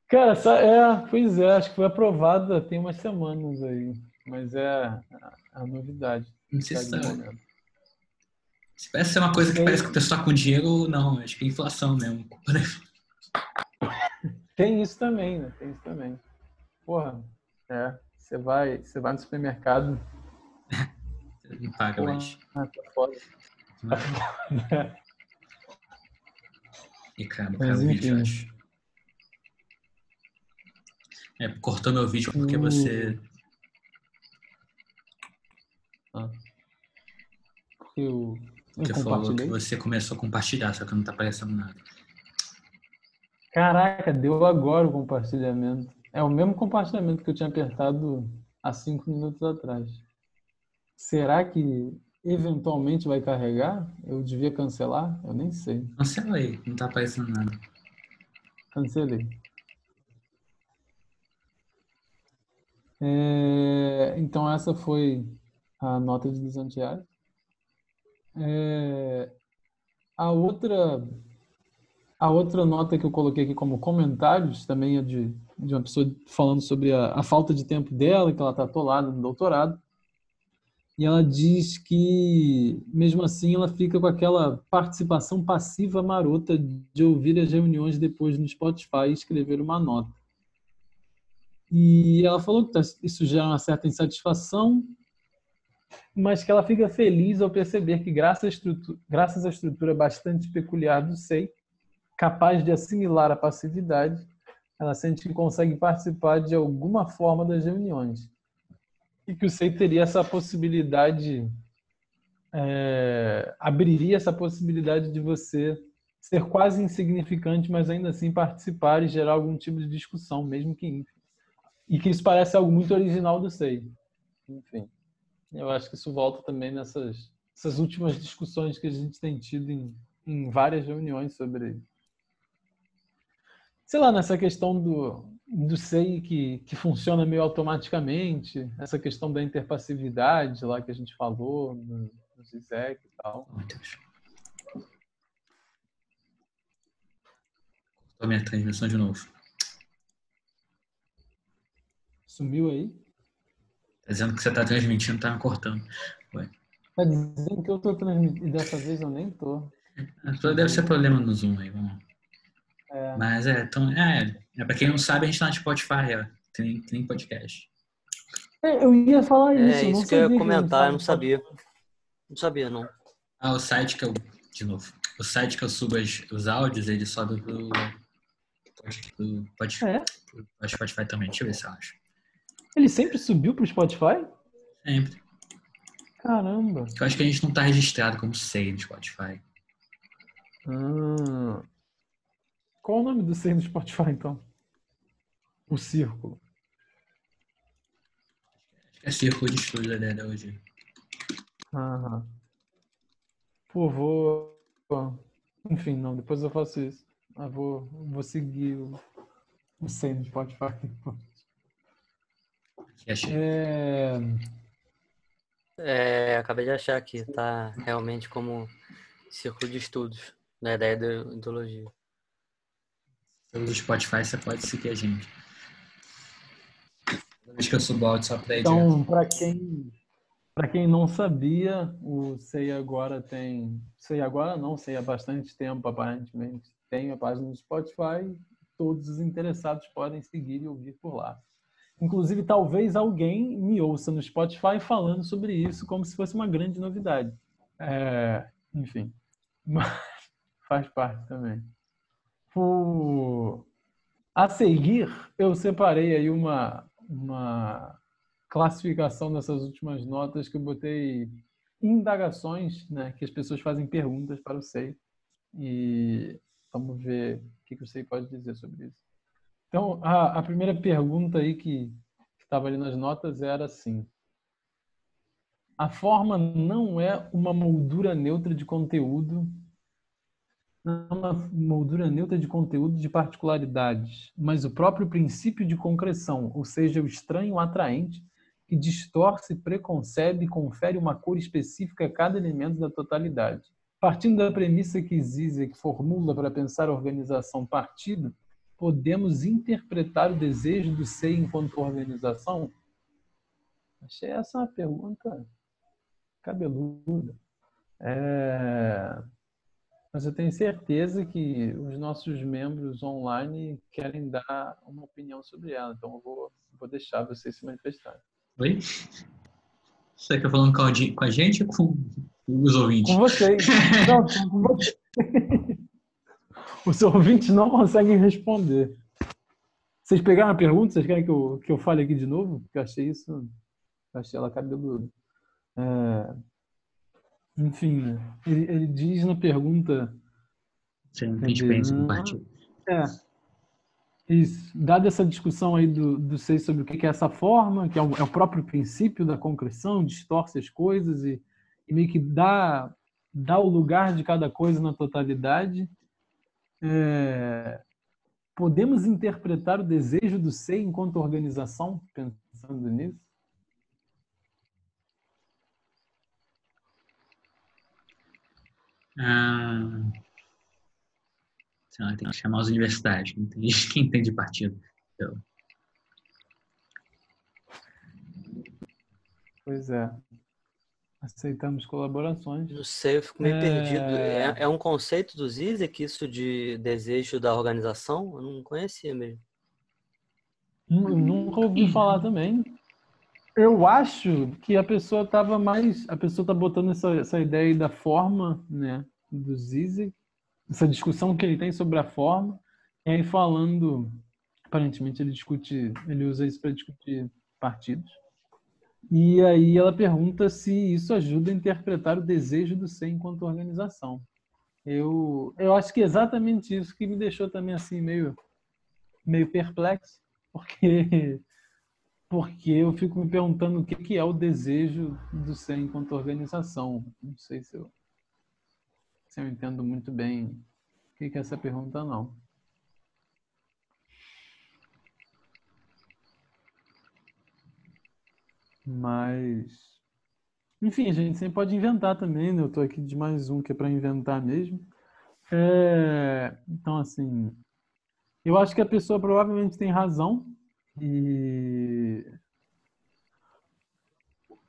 Speaker 4: Cara, essa, é, pois é, acho que foi aprovada tem umas semanas aí. Mas é a novidade.
Speaker 1: Se,
Speaker 4: tá
Speaker 1: se parece ser uma coisa que
Speaker 4: Sei.
Speaker 1: parece que tá com dinheiro, não. Acho que é inflação mesmo.
Speaker 4: Tem isso também, né? Tem isso também. Porra, é. Você vai, você vai no supermercado.
Speaker 1: Não paga
Speaker 4: Porra,
Speaker 1: mais.
Speaker 4: ah, tá foda.
Speaker 1: E cara, cara, o vídeo, eu acho. É, cortou meu vídeo porque
Speaker 4: Uh.
Speaker 1: Você.
Speaker 4: Porque eu, eu
Speaker 1: Porque falou que você começou a compartilhar, só que não tá aparecendo nada.
Speaker 4: Caraca, deu agora o compartilhamento. É o mesmo compartilhamento que eu tinha apertado há cinco minutos atrás. Será que eventualmente vai carregar? Eu devia cancelar? Eu nem sei.
Speaker 1: Cancela aí, não tá aparecendo nada.
Speaker 4: Cancelei. É, então essa foi a nota de 200 reais. É, a outra a outra nota que eu coloquei aqui como comentários também é de, de uma pessoa falando sobre a, a falta de tempo dela, que ela está atolada no doutorado. E ela diz que, mesmo assim, ela fica com aquela participação passiva marota de ouvir as reuniões depois no Spotify e escrever uma nota. E ela falou que tá- isso gera uma certa insatisfação, mas que ela fica feliz ao perceber que, graças à estrutura, graças à estrutura bastante peculiar do SEI, capaz de assimilar a passividade, ela sente que consegue participar de alguma forma das reuniões. E que o SEI teria essa possibilidade, é, abriria essa possibilidade de você ser quase insignificante, mas ainda assim participar e gerar algum tipo de discussão, mesmo que ínfima. E que isso parece algo muito original do SEI. Enfim, eu acho que isso volta também nessas essas últimas discussões que a gente tem tido em, em várias reuniões sobre sei lá, nessa questão do, do SEI que, que funciona meio automaticamente, essa questão da interpassividade lá que a gente falou no, no Zizek e tal.
Speaker 1: Meu Deus. Cortou minha transmissão de novo.
Speaker 4: Sumiu aí?
Speaker 1: Tá dizendo que você tá transmitindo, tá me cortando.
Speaker 4: Tá dizendo que eu tô transmitindo, e dessa vez eu nem tô.
Speaker 1: Ah, Deve ser problema no Zoom aí, vamos.
Speaker 4: É,
Speaker 1: Mas é, então, é, é, pra quem não sabe, a gente tá no Spotify, ó. Tem, tem podcast.
Speaker 4: É, eu ia falar isso.
Speaker 6: É isso que eu ia comentar, eu não sabia. Não sabia, não.
Speaker 1: Ah, o site que eu. De novo. O site que eu subo as- os áudios, ele sobe pro. pro, pode,
Speaker 4: É?
Speaker 1: pro Spotify também. Deixa eu ver se eu acho.
Speaker 4: Ele sempre subiu pro Spotify?
Speaker 1: Sempre.
Speaker 4: Caramba.
Speaker 1: Eu acho que a gente não tá registrado como SEI no Spotify.
Speaker 4: Ah. Qual o nome do SEI do Spotify, então? o círculo.
Speaker 1: É círculo de estudo a ideia hoje.
Speaker 4: Aham. Pô, vou. Enfim, não, depois eu faço isso. Eu vou, vou seguir o, o Sem no Spotify. É,
Speaker 6: É, acabei de achar aqui, tá realmente como círculo de estudos da ideia da ideologia.
Speaker 1: Pelo Spotify você pode seguir a gente. Toda vez que eu subo o áudio só pra.
Speaker 4: Então, para quem para quem não sabia, o Sei Agora tem. Sei Agora não, sei há bastante tempo, aparentemente. Tem a página do Spotify. Todos os interessados podem seguir e ouvir por lá. Inclusive, talvez alguém me ouça no Spotify falando sobre isso como se fosse uma grande novidade. É, enfim, mas faz parte também. O- A seguir, eu separei aí uma, uma classificação dessas últimas notas que eu botei indagações, né, que as pessoas fazem perguntas para o SEI. E vamos ver o que, que o SEI pode dizer sobre isso. Então, a, a primeira pergunta aí que estava ali nas notas era assim: a forma não é uma moldura neutra de conteúdo, não é uma moldura neutra de conteúdo de particularidades, mas o próprio princípio de concreção, ou seja, o estranho atraente que distorce, preconcebe e confere uma cor específica a cada elemento da totalidade. Partindo da premissa que Zizek formula para pensar a organização partido, podemos interpretar o desejo do ser enquanto organização? Achei essa uma pergunta cabeluda. É... Mas eu tenho certeza que os nossos membros online querem dar uma opinião sobre ela, então eu vou, vou deixar vocês se manifestarem.
Speaker 1: Oi? Você quer falando com a gente ou com os ouvintes?
Speaker 4: Com vocês. Não, com vocês. Os ouvintes não conseguem responder. Vocês pegaram a pergunta? Vocês querem que eu, que eu fale aqui de novo? Porque eu achei isso. Eu achei ela cabeluda. É, enfim, né? ele, ele diz na pergunta.
Speaker 1: Você não tem com
Speaker 4: não-
Speaker 1: partido.
Speaker 4: É. Isso. Dada essa discussão aí do, do Sei sobre o que que é essa forma, que é o, é o próprio princípio da concreção, distorce as coisas e, e meio que dá, dá o lugar de cada coisa na totalidade. É, podemos interpretar o desejo do Sei enquanto organização, pensando nisso?
Speaker 1: Ah, sei lá, tem que chamar os universitários. Quem entende, quem entende partido. Eu-
Speaker 4: Pois é. Aceitamos colaborações.
Speaker 6: Não sei, eu fico meio
Speaker 4: É.
Speaker 6: perdido. É, é um conceito do Zizek isso de desejo da organização? Eu não conhecia mesmo.
Speaker 4: Nu- Nunca ouvi falar também. Eu acho que a pessoa estava mais. A pessoa está botando essa, essa ideia aí da forma, né? Do Zizek, essa discussão que ele tem sobre a forma, e aí falando. Aparentemente ele discute. Ele usa isso para discutir partidos. E aí ela pergunta se isso ajuda a interpretar o desejo do ser enquanto organização. Eu, eu acho que é exatamente isso que me deixou também assim meio, meio perplexo, porque porque eu fico me perguntando o que que é o desejo do ser enquanto organização. Não sei se eu, se eu entendo muito bem o que que é essa pergunta não. Mas enfim, a gente sempre pode inventar também, né? Eu tô aqui de mais um que é para inventar mesmo. É, então assim, eu acho que a pessoa provavelmente tem razão e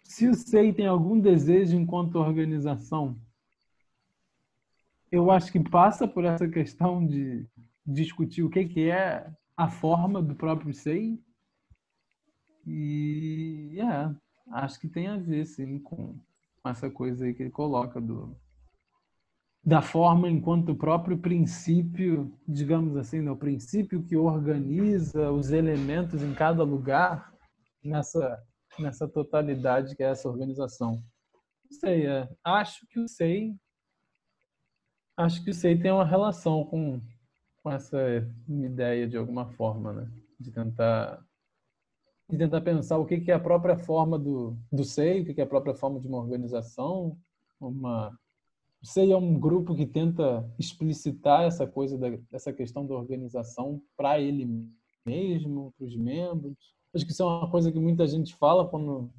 Speaker 4: se o SEI tem algum desejo enquanto organização, eu acho que passa por essa questão de discutir o que, que é a forma do próprio SEI. E é, acho que tem a ver, sim, com essa coisa aí que ele coloca do, da forma enquanto o próprio princípio, digamos assim, né, o princípio que organiza os elementos em cada lugar nessa nessa totalidade que é essa organização. Não sei, é, acho que o SEI acho que o SEI tem uma relação com com essa ideia de alguma forma, né? de tentar de tentar pensar o que que é a própria forma do do SEI, o que que é a própria forma de uma organização, uma o SEI é um grupo que tenta explicitar essa coisa da, essa questão da organização para ele mesmo, para os membros. Acho que isso é uma coisa que muita gente fala quando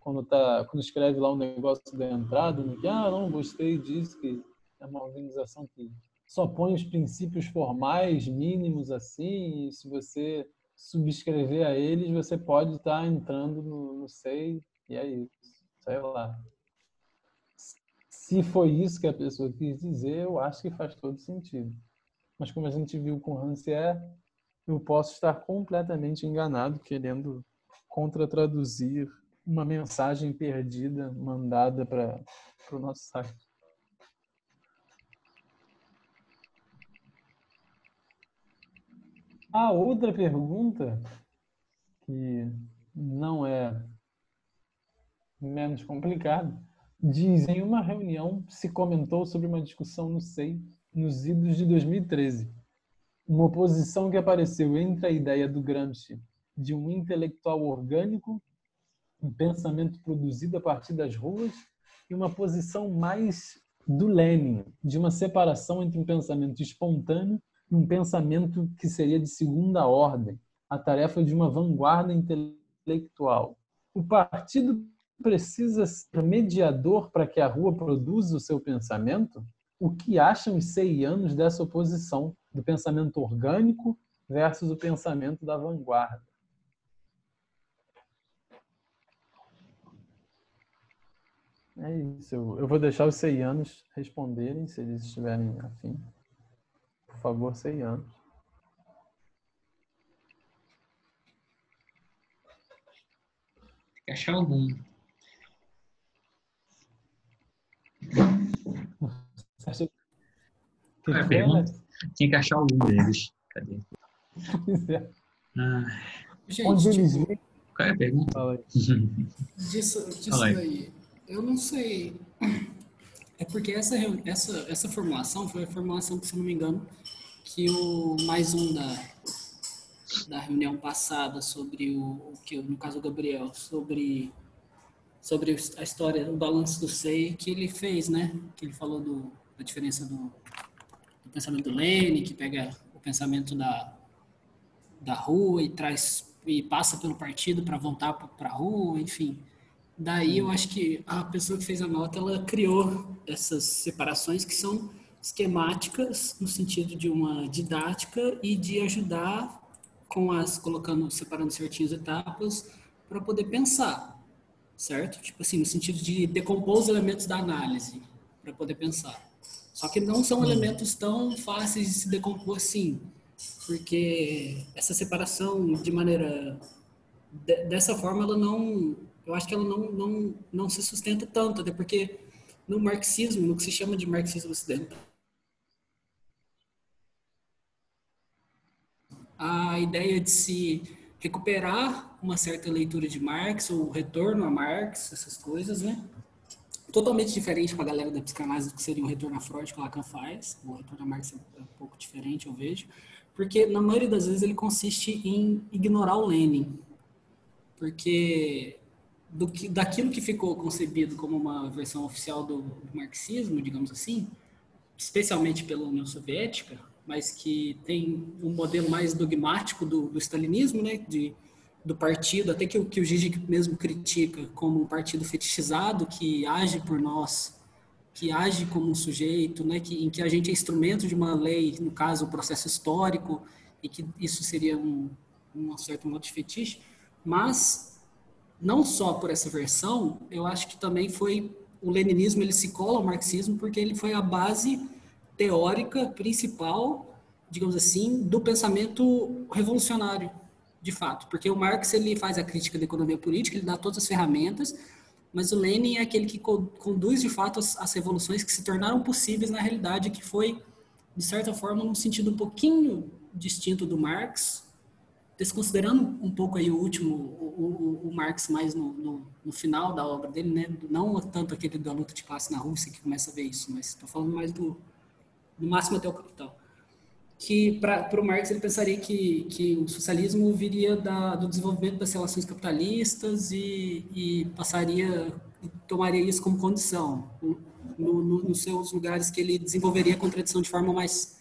Speaker 4: quando tá quando escreve lá um negócio da entrada, né, que ah, não gostei disso, que é uma organização que só põe os princípios formais mínimos assim, e se você subscrever a eles, você pode estar entrando no, no SEI, e é isso, sei lá. Se foi isso que a pessoa quis dizer, eu acho que faz todo sentido. Mas como a gente viu com Rancière, eu posso estar completamente enganado, querendo contratraduzir uma mensagem perdida mandada para o nosso site. A outra pergunta, que não é menos complicada, diz em uma reunião se comentou sobre uma discussão no SEI nos idos de 2013. Uma oposição que apareceu entre a ideia do Gramsci de um intelectual orgânico, um pensamento produzido a partir das ruas, e uma posição mais do Lenin, de uma separação entre um pensamento espontâneo um pensamento que seria de segunda ordem, a tarefa de uma vanguarda intelectual. O partido precisa ser mediador para que a rua produza o seu pensamento? O que acham os seianos dessa oposição do pensamento orgânico versus o pensamento da vanguarda? É isso. Eu vou deixar os seianos responderem, se eles estiverem afim. Por favor, 100 anos.
Speaker 1: Tem que achar algum. Qual é
Speaker 4: que
Speaker 1: pergunta? Tinha que achar algum deles. Cadê? Ah,
Speaker 4: Onde
Speaker 3: Gente,
Speaker 4: eles
Speaker 3: tipo,
Speaker 1: qual é a pergunta?
Speaker 4: Fala aí.
Speaker 3: disso, disso daí, eu não sei. É porque essa, essa, essa formulação foi a formulação se não me engano, que o mais um da, da reunião passada sobre o, que, no caso o Gabriel, sobre, sobre a história, o balanço do SEI que ele fez, né? Que ele falou do, da diferença do, do pensamento do Lenin, que pega o pensamento da, da rua e traz e passa pelo partido para voltar para a rua, enfim. Daí eu acho que a pessoa que fez a nota, ela criou essas separações que são esquemáticas no sentido de uma didática e de ajudar com as colocando separando certinhas etapas para poder pensar, certo? Tipo assim, no sentido de decompor os elementos da análise para poder pensar. Só que não são elementos tão fáceis de se decompor assim, porque essa separação de maneira de- dessa forma ela não eu acho que ela não, não, não se sustenta tanto, até porque no marxismo, no que se chama de marxismo ocidental, a ideia de se recuperar uma certa leitura de Marx, ou retorno a Marx, essas coisas, né? Totalmente diferente para a galera da psicanálise do que seria o retorno a Freud que o Lacan faz. O retorno a Marx é um pouco diferente, eu vejo. Porque, na maioria das vezes, ele consiste em ignorar o Lenin. Porque do que, daquilo que ficou concebido como uma versão oficial do, marxismo, digamos assim, especialmente pela União Soviética, mas que tem um modelo mais dogmático do, do stalinismo, né, de, do partido, até que, o- que o mesmo critica como um partido fetichizado que age por nós, que age como um sujeito, né, que, em que a gente é instrumento de uma lei, no caso, o processo histórico, e que isso seria um, um certo modo de fetiche, mas não só por essa versão, eu acho que também foi o leninismo ele se cola ao marxismo porque ele foi a base teórica principal, digamos assim, do pensamento revolucionário, de fato, porque o Marx ele faz a crítica da economia política, ele dá todas as ferramentas, mas o Lenin é aquele que co- conduz de fato as, as revoluções que se tornaram possíveis na realidade, que foi de certa forma num sentido um pouquinho distinto do Marx, desconsiderando um pouco aí o último, o, o, o Marx mais no, no, no final da obra dele, né? Não tanto aquele da luta de classe na Rússia que começa a ver isso, mas estou falando mais do, do máximo até o capital. que para o Marx ele pensaria que, que o socialismo viria da, do desenvolvimento das relações capitalistas e, e passaria, tomaria isso como condição no, no, nos seus lugares que ele desenvolveria a contradição de forma mais,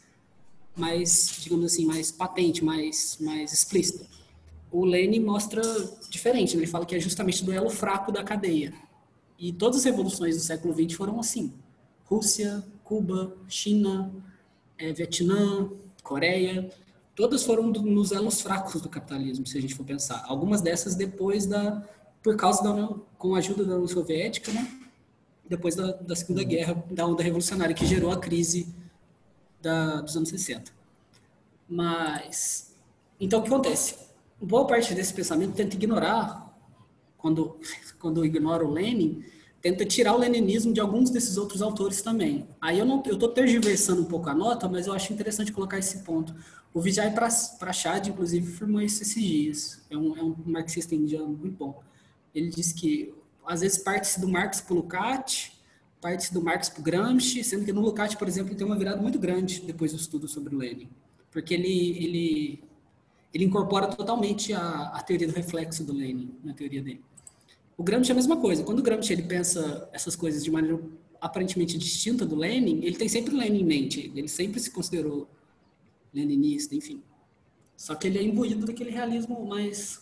Speaker 3: mais digamos assim, mais patente, mais, mais explícita. O Lenin mostra diferente, ele fala que é justamente do elo fraco da cadeia. E todas as revoluções do século XX foram assim. Rússia, Cuba, China, é, Vietnã, Coreia, todas foram do, nos elos fracos do capitalismo, se a gente for pensar. Algumas dessas depois da, por causa da com a ajuda da União Soviética, né? Depois da, da Segunda. Guerra, da onda revolucionária que gerou a crise da, dos anos 60. Mas, então o que acontece? Boa parte desse pensamento tenta ignorar, quando, quando ignora o Lenin, tenta tirar o leninismo de alguns desses outros autores também. Aí eu não eu estou tergiversando um pouco a nota, mas eu acho interessante colocar esse ponto. O Vijay Prashad, inclusive, firmou isso esses dias. É um, é um marxista indiano muito bom. Ele diz que, às vezes, parte-se do Marx para o Parte-se do Marx para Gramsci, sendo que no Lukács, por exemplo, tem uma virada muito grande depois do estudo sobre o Lenin. Porque ele, ele, ele incorpora totalmente a, a teoria do reflexo do Lenin na teoria dele. O Gramsci é a mesma coisa. Quando o Gramsci ele pensa essas coisas de maneira aparentemente distinta do Lenin, ele tem sempre o Lenin em mente. Ele sempre se considerou leninista, enfim. Só que ele é imbuído daquele realismo mais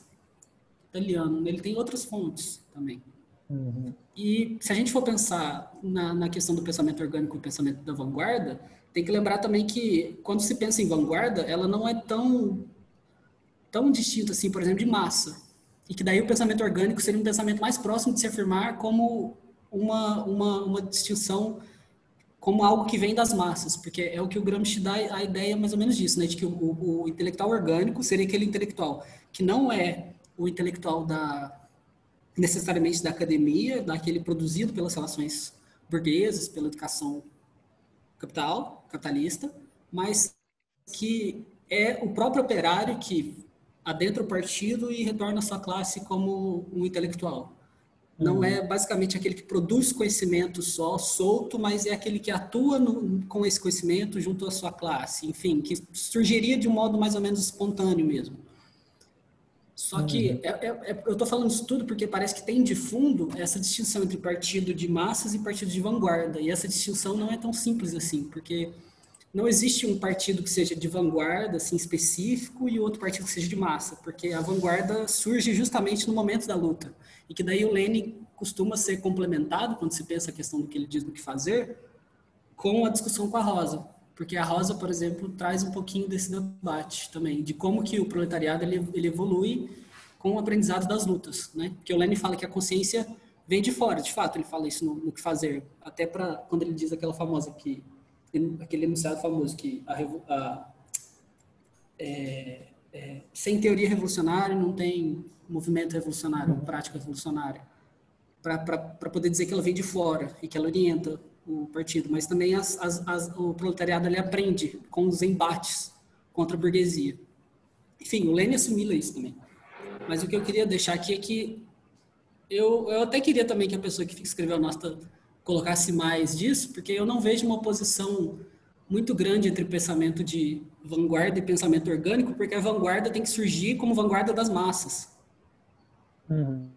Speaker 3: italiano. Ele tem outras fontes também. Uhum. E se a gente for pensar na, na questão do pensamento orgânico e pensamento da vanguarda, tem que lembrar também que quando se pensa em vanguarda, ela não é tão tão distinta assim, por exemplo, de massa e que daí o pensamento orgânico seria um pensamento mais próximo de se afirmar como uma, uma, uma distinção como algo que vem das massas, porque é o que o Gramsci dá a ideia mais ou menos disso, né, de que o, o, o intelectual orgânico seria aquele intelectual que não é o intelectual da necessariamente da academia, daquele produzido pelas relações burguesas, pela educação capital, capitalista, mas que é o próprio operário que adentra o partido e retorna à sua classe como um intelectual. Não uhum. é basicamente aquele que produz conhecimento só, solto, mas é aquele que atua no, com esse conhecimento junto à sua classe. Enfim, que surgiria de um modo mais ou menos espontâneo mesmo. Só que uhum. é, é, é, eu estou falando isso tudo porque parece que tem de fundo essa distinção entre partido de massas e partido de vanguarda. E essa distinção não é tão simples assim, porque não existe um partido que seja de vanguarda, assim, específico, e outro partido que seja de massa, porque a vanguarda surge justamente no momento da luta. E que daí o Lenin costuma ser complementado, quando se pensa a questão do que ele diz do que fazer, com a discussão com a Rosa. Porque a Rosa, por exemplo, traz um pouquinho desse debate também, de como que o proletariado ele, ele evolui com o aprendizado das lutas, né? Porque o Lenin fala que a consciência vem de fora, de fato, ele fala isso no, no que fazer. Até para quando ele diz aquela famosa que aquele enunciado famoso que a, a é, é, sem teoria revolucionária não tem movimento revolucionário, prática revolucionária. Para poder dizer que ela vem de fora e que ela orienta o partido, mas também as, as, as, o proletariado ele aprende com os embates contra a burguesia. Enfim, o Lênin assimila isso também. Mas o que eu queria deixar aqui é que eu, eu até queria também que a pessoa que escreveu a nota colocasse mais disso, porque eu não vejo uma oposição muito grande entre pensamento de vanguarda e pensamento orgânico, porque a vanguarda tem que surgir como vanguarda das massas. Uhum.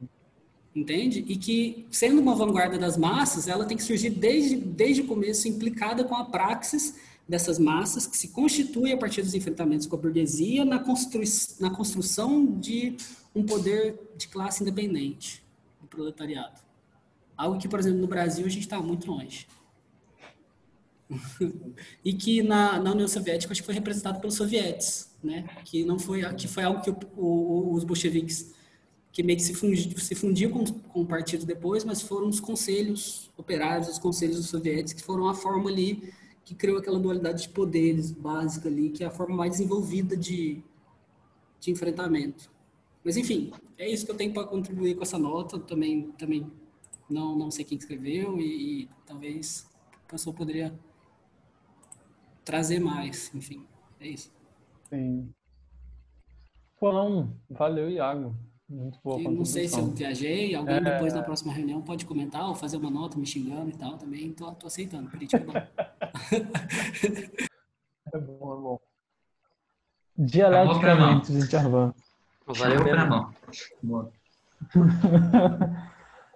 Speaker 3: Entende? E que, sendo uma vanguarda das massas, ela tem que surgir desde, desde o começo implicada com a praxis dessas massas, que se constitui a partir dos enfrentamentos com a burguesia na, constru na construção de um poder de classe independente do proletariado. Algo que, por exemplo, no Brasil a gente está muito longe. e que na, na, União Soviética acho que foi representado pelos sovietes, né? Que não foi que foi algo que o, o, os bolcheviques que meio que se fundiu, se fundiu com, com o partido depois, mas foram os conselhos operários, os conselhos sovietes que foram a forma ali que criou aquela dualidade de poderes básica ali, que é a forma mais desenvolvida de, de enfrentamento. Mas enfim, é isso que eu tenho para contribuir com essa nota. Também também não, não sei quem escreveu e, e talvez a pessoa poderia trazer mais, enfim, é isso.
Speaker 4: Sim. Bom, valeu, Iago. Muito boa
Speaker 3: Não sei se eu viajei, alguém é... depois na próxima reunião pode comentar ou fazer uma nota me xingando e tal também. Tô, tô aceitando, crítica é bom.
Speaker 4: é bom, é bom. Dialeticamente, gente, Arvan.
Speaker 6: Valeu mesmo.
Speaker 1: mão. Boa.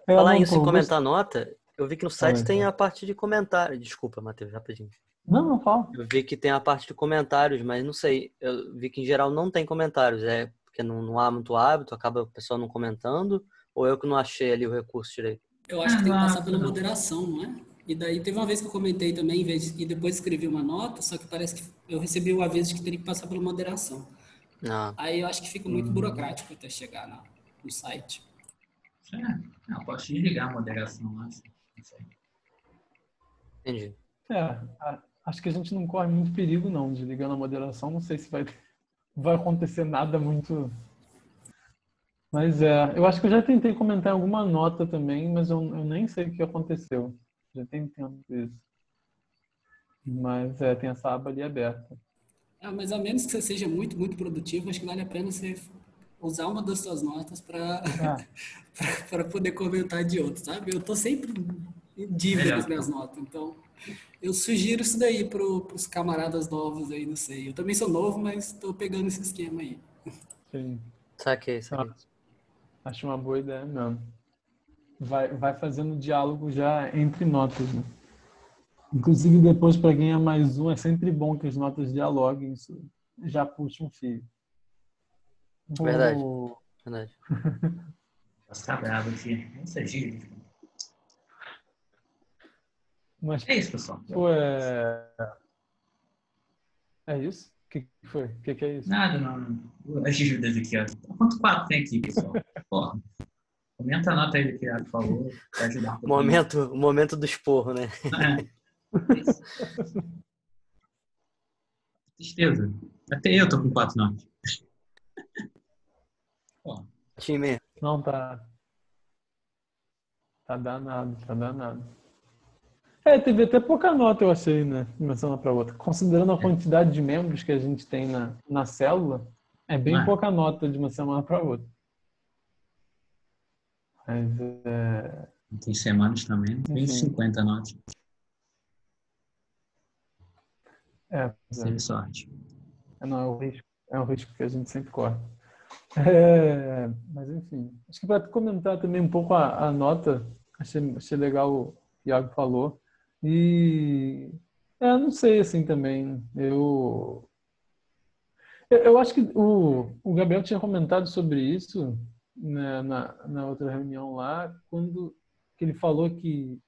Speaker 4: É,
Speaker 6: Falar isso em comentar nota, eu vi que no site
Speaker 4: aí,
Speaker 6: tem a parte de comentário. Desculpa, Matheus, rapidinho.
Speaker 4: Não, não fala.
Speaker 6: Eu vi que tem a parte de comentários, mas não sei. Eu vi que em geral não tem comentários. É porque não, não há muito hábito, acaba o pessoal não comentando, ou eu que não achei ali o recurso direito.
Speaker 3: Eu acho que tem que
Speaker 1: Ah,
Speaker 3: passar pela
Speaker 1: não.
Speaker 3: moderação, não é? E daí teve uma vez que eu comentei também, em vez de, e depois escrevi uma nota, só que parece que eu recebi o aviso de que teria que passar pela moderação.
Speaker 6: Ah,
Speaker 3: Aí eu acho que fica muito burocrático até chegar na- no site.
Speaker 1: É, eu posso desligar a moderação lá. assim, não
Speaker 6: entendi.
Speaker 4: É, acho que a gente não corre muito perigo, não, de ligando a moderação. Não sei se vai, vai acontecer nada muito. Mas é, eu acho que eu já tentei comentar alguma nota também, mas eu, eu nem sei o que aconteceu. Já tem tempo isso. Mas é, tem essa aba ali aberta.
Speaker 3: Ah, mas a menos que você seja muito, muito produtivo, acho que vale a pena você usar uma das suas notas para
Speaker 4: Ah,
Speaker 3: para poder comentar de outro, sabe? Eu tô sempre em dívida
Speaker 1: Melhor.
Speaker 3: com as minhas notas, então eu sugiro isso daí para os camaradas novos aí, não sei. Eu também sou novo, mas estou pegando esse esquema aí.
Speaker 4: sim.
Speaker 6: Saquei, saquei.
Speaker 4: Acho uma boa ideia mesmo. Vai, vai fazendo diálogo já entre notas. Né? Inclusive, depois, para quem é mais um, é sempre bom que as notas dialoguem. Isso já puxa um fio.
Speaker 6: Verdade.
Speaker 4: O-
Speaker 6: Verdade.
Speaker 1: Ficar bravo aqui. Não sei.
Speaker 4: Mas,
Speaker 1: É isso, pessoal.
Speaker 4: pô, é... É isso? O que que foi? O que, que é isso?
Speaker 1: Nada, não. As dívidas aqui, ó. Quanto quatro tem aqui, pessoal? Porra. Comenta a nota aí do que Iago falou, pra ajudar um.
Speaker 6: Momento, o momento do esporro, né?
Speaker 1: É. Isso. Tristeza. Até eu tô com quatro notas. Pô,
Speaker 6: Time.
Speaker 4: Não, tá. Tá danado, tá danado. É, teve até pouca nota, eu achei, né? De uma semana para outra. Considerando a quantidade de membros que a gente tem na, na célula, é bem
Speaker 1: Ah.
Speaker 4: pouca nota de uma semana para outra. Mas é.
Speaker 1: tem semanas também, tem
Speaker 4: Enfim.
Speaker 1: 50 notas.
Speaker 4: É, é.
Speaker 1: Sorte.
Speaker 4: É, não, é o risco, é o risco que a gente sempre corre. É, mas enfim, acho que para comentar também um pouco a, a nota, achei, achei legal o Iago falou. E é, não sei assim também. Eu eu, eu acho que o, o Gabriel tinha comentado sobre isso né, na, na outra reunião lá, quando ele falou que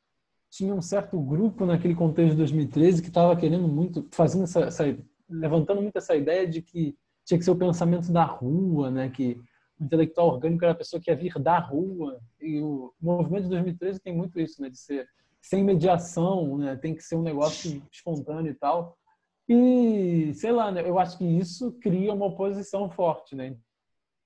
Speaker 4: tinha um certo grupo naquele contexto de 2013 que estava querendo muito, fazendo essa, essa levantando muito essa ideia de que tinha que ser o pensamento da rua, né? Que o intelectual orgânico era a pessoa que ia vir da rua. E o movimento de 2013 tem muito isso, né? De ser sem mediação, né? Tem que ser um negócio espontâneo e tal. E, sei lá, né? Eu acho que isso cria uma oposição forte, né?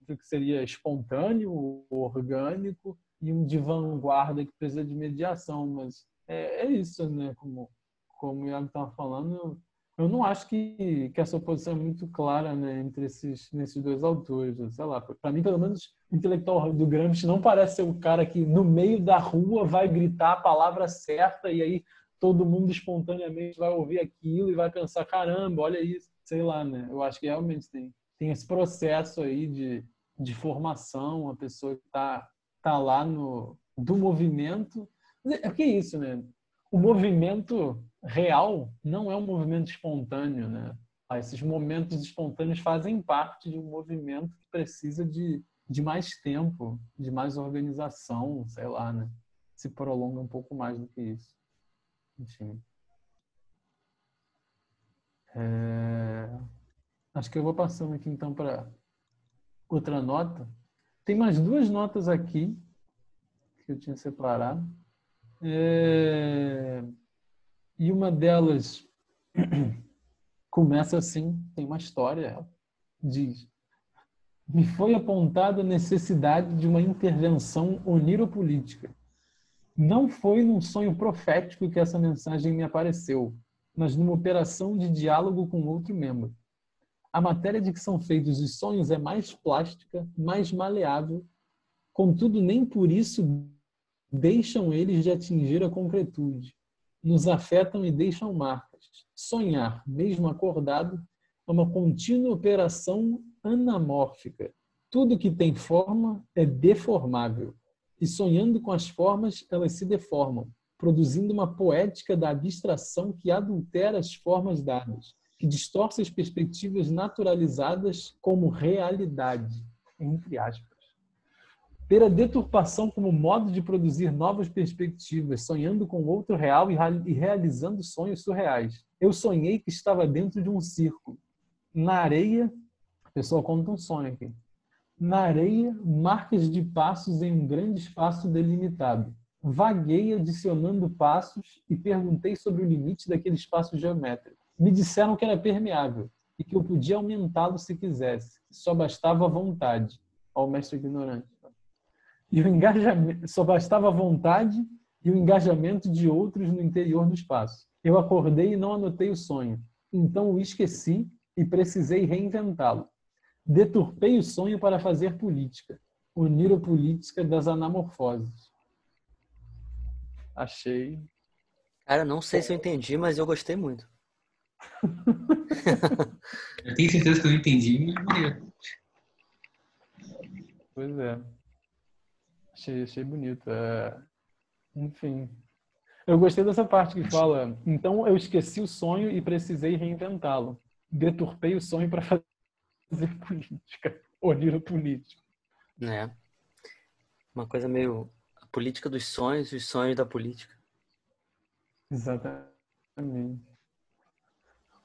Speaker 4: Entre o que seria espontâneo, orgânico e um de vanguarda que precisa de mediação. Mas é, é isso, né? Como, como o Iago estava falando, eu não acho que, que essa oposição é muito clara né, entre esses, nesses dois autores. Sei lá, para mim, pelo menos, o intelectual do Gramsci não parece ser o cara que, no meio da rua, vai gritar a palavra certa e aí todo mundo espontaneamente vai ouvir aquilo e vai pensar: caramba, olha isso. Sei lá, né? Eu acho que realmente tem, tem esse processo aí de, de formação, a pessoa que está tá lá no, do movimento. É porque é isso, né? O movimento real não é um movimento espontâneo, né? Ah, esses momentos espontâneos fazem parte de um movimento que precisa de, de mais tempo, de mais organização, sei lá, né? Se prolonga um pouco mais do que isso. Enfim. É... Acho que eu vou passando aqui então para outra nota. Tem mais duas notas aqui que eu tinha separado. É... E uma delas começa assim, tem uma história, ela diz: Me foi apontada a necessidade de uma intervenção oniropolítica. Não foi num sonho profético que essa mensagem me apareceu, mas numa operação de diálogo com outro membro. A matéria de que são feitos os sonhos é mais plástica, mais maleável, contudo, nem por isso deixam eles de atingir a concretude nos afetam e deixam marcas. Sonhar, mesmo acordado, é uma contínua operação anamórfica. Tudo que tem forma é deformável. E sonhando com as formas, elas se deformam, produzindo uma poética da abstração que adultera as formas dadas, que distorce as perspectivas naturalizadas como realidade, entre aspas. Ter a deturpação como modo de produzir novas perspectivas, sonhando com outro real e realizando sonhos surreais. Eu sonhei que estava dentro de um círculo. Na areia, a pessoa conta um sonho aqui. Na areia, marcas de passos em um grande espaço delimitado. Vaguei adicionando passos e perguntei sobre o limite daquele espaço geométrico. Me disseram que era permeável e que eu podia aumentá-lo se quisesse. Só bastava vontade. Ao mestre ignorante. E o engajamento, só bastava vontade e o engajamento de outros no interior do espaço. Eu acordei e não anotei o sonho. Então o esqueci e precisei reinventá-lo. Deturpei o sonho para fazer política, unir a política das anamorfoses. Achei.
Speaker 6: Cara, não sei se eu entendi, mas eu gostei muito.
Speaker 1: eu tenho certeza que eu entendi, mas
Speaker 4: Pois é. Achei, achei bonito. É... Enfim. Eu gostei dessa parte que fala. Então eu esqueci o sonho e precisei reinventá-lo. Deturpei o sonho para fazer política, olheiro político.
Speaker 6: É. Uma coisa meio a política dos sonhos, os sonhos da política.
Speaker 4: Exatamente.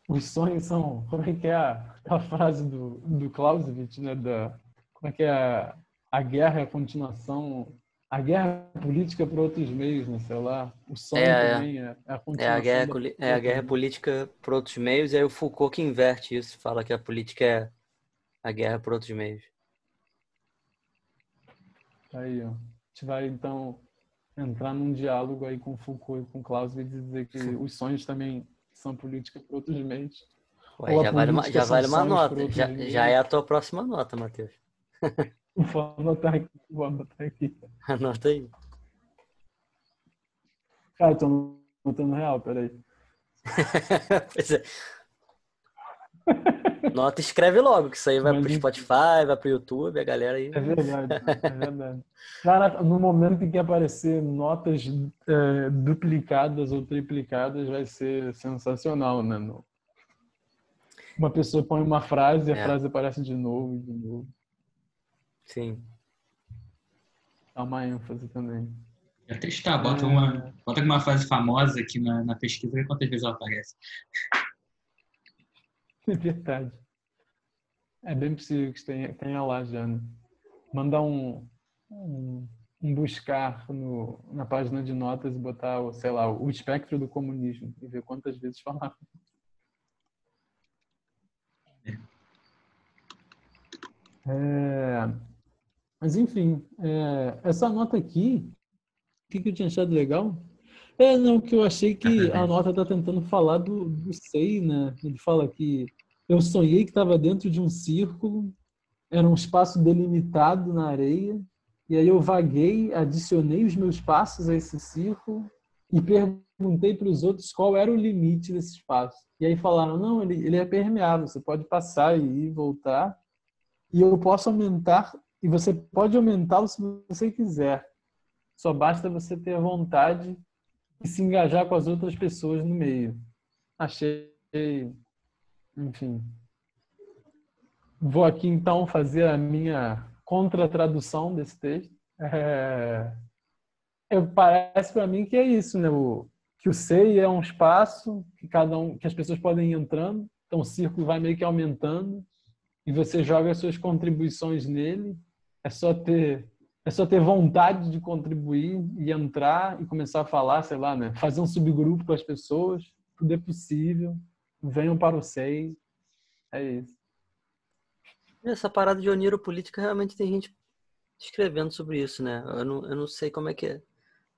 Speaker 4: Os sonhos são, como é que é a, a frase do, do Clausewitz, né? Da, como é que é a, a guerra é a continuação a guerra política por outros meios, né? Sei lá. O sonho é, também é, é a continuação.
Speaker 6: É a, guerra, da... é a guerra política por outros meios, e aí o Foucault que inverte isso, fala que a política é a guerra por outros meios.
Speaker 4: Aí, ó. A gente vai, então, entrar num diálogo aí com Foucault e com Clausewitz e dizer que os sonhos também são política por outros meios.
Speaker 6: Ué, já vale uma, já vale uma nota. Já, já é a tua próxima nota, Matheus.
Speaker 4: Vou anotar aqui. Vou anotar aqui.
Speaker 6: Anota aí.
Speaker 4: Cara, tô anotando real, peraí.
Speaker 6: pois é. Nota escreve logo, que isso aí vai Mas, pro Spotify, vai pro YouTube, a galera aí.
Speaker 4: É verdade, é verdade. Cara, no momento em que aparecer notas é, duplicadas ou triplicadas, vai ser sensacional, né? Uma pessoa põe uma frase e a é. frase aparece de novo e de novo.
Speaker 6: Sim.
Speaker 4: Dá uma ênfase também.
Speaker 1: É testar, bota, é... uma, bota uma frase famosa aqui na, na pesquisa e quantas vezes ela aparece.
Speaker 4: É verdade. É bem possível que tenha, tenha lá já. Né? Mandar um, um, um buscar no, na página de notas e botar, sei lá, o espectro do comunismo e ver quantas vezes falar. É, mas enfim, é, essa nota aqui, o que, que eu tinha achado legal? É, não, que eu achei que a nota está tentando falar do, do SEI, né? Ele fala que eu sonhei que estava dentro de um círculo, era um espaço delimitado na areia, e aí eu vaguei, adicionei os meus passos a esse círculo e perguntei para os outros qual era o limite desse espaço. E aí falaram, não, ele, ele é permeável, você pode passar e ir, voltar, e eu posso aumentar, e você pode aumentá-lo se você quiser. Só basta você ter vontade e se engajar com as outras pessoas no meio. Achei, enfim. Vou aqui então fazer a minha contra-tradução desse texto. É, parece para mim que é isso, né? O, que o SEI é um espaço que cada um, que as pessoas podem ir entrando, então o círculo vai meio que aumentando e você joga as suas contribuições nele. É só ter é só ter vontade de contribuir e entrar e começar a falar, sei lá, né? Fazer um subgrupo com as pessoas, tudo é possível. Venham para o SEI. É isso.
Speaker 6: Essa parada de oniro política realmente tem gente escrevendo sobre isso, né? Eu não, eu não sei como é que é.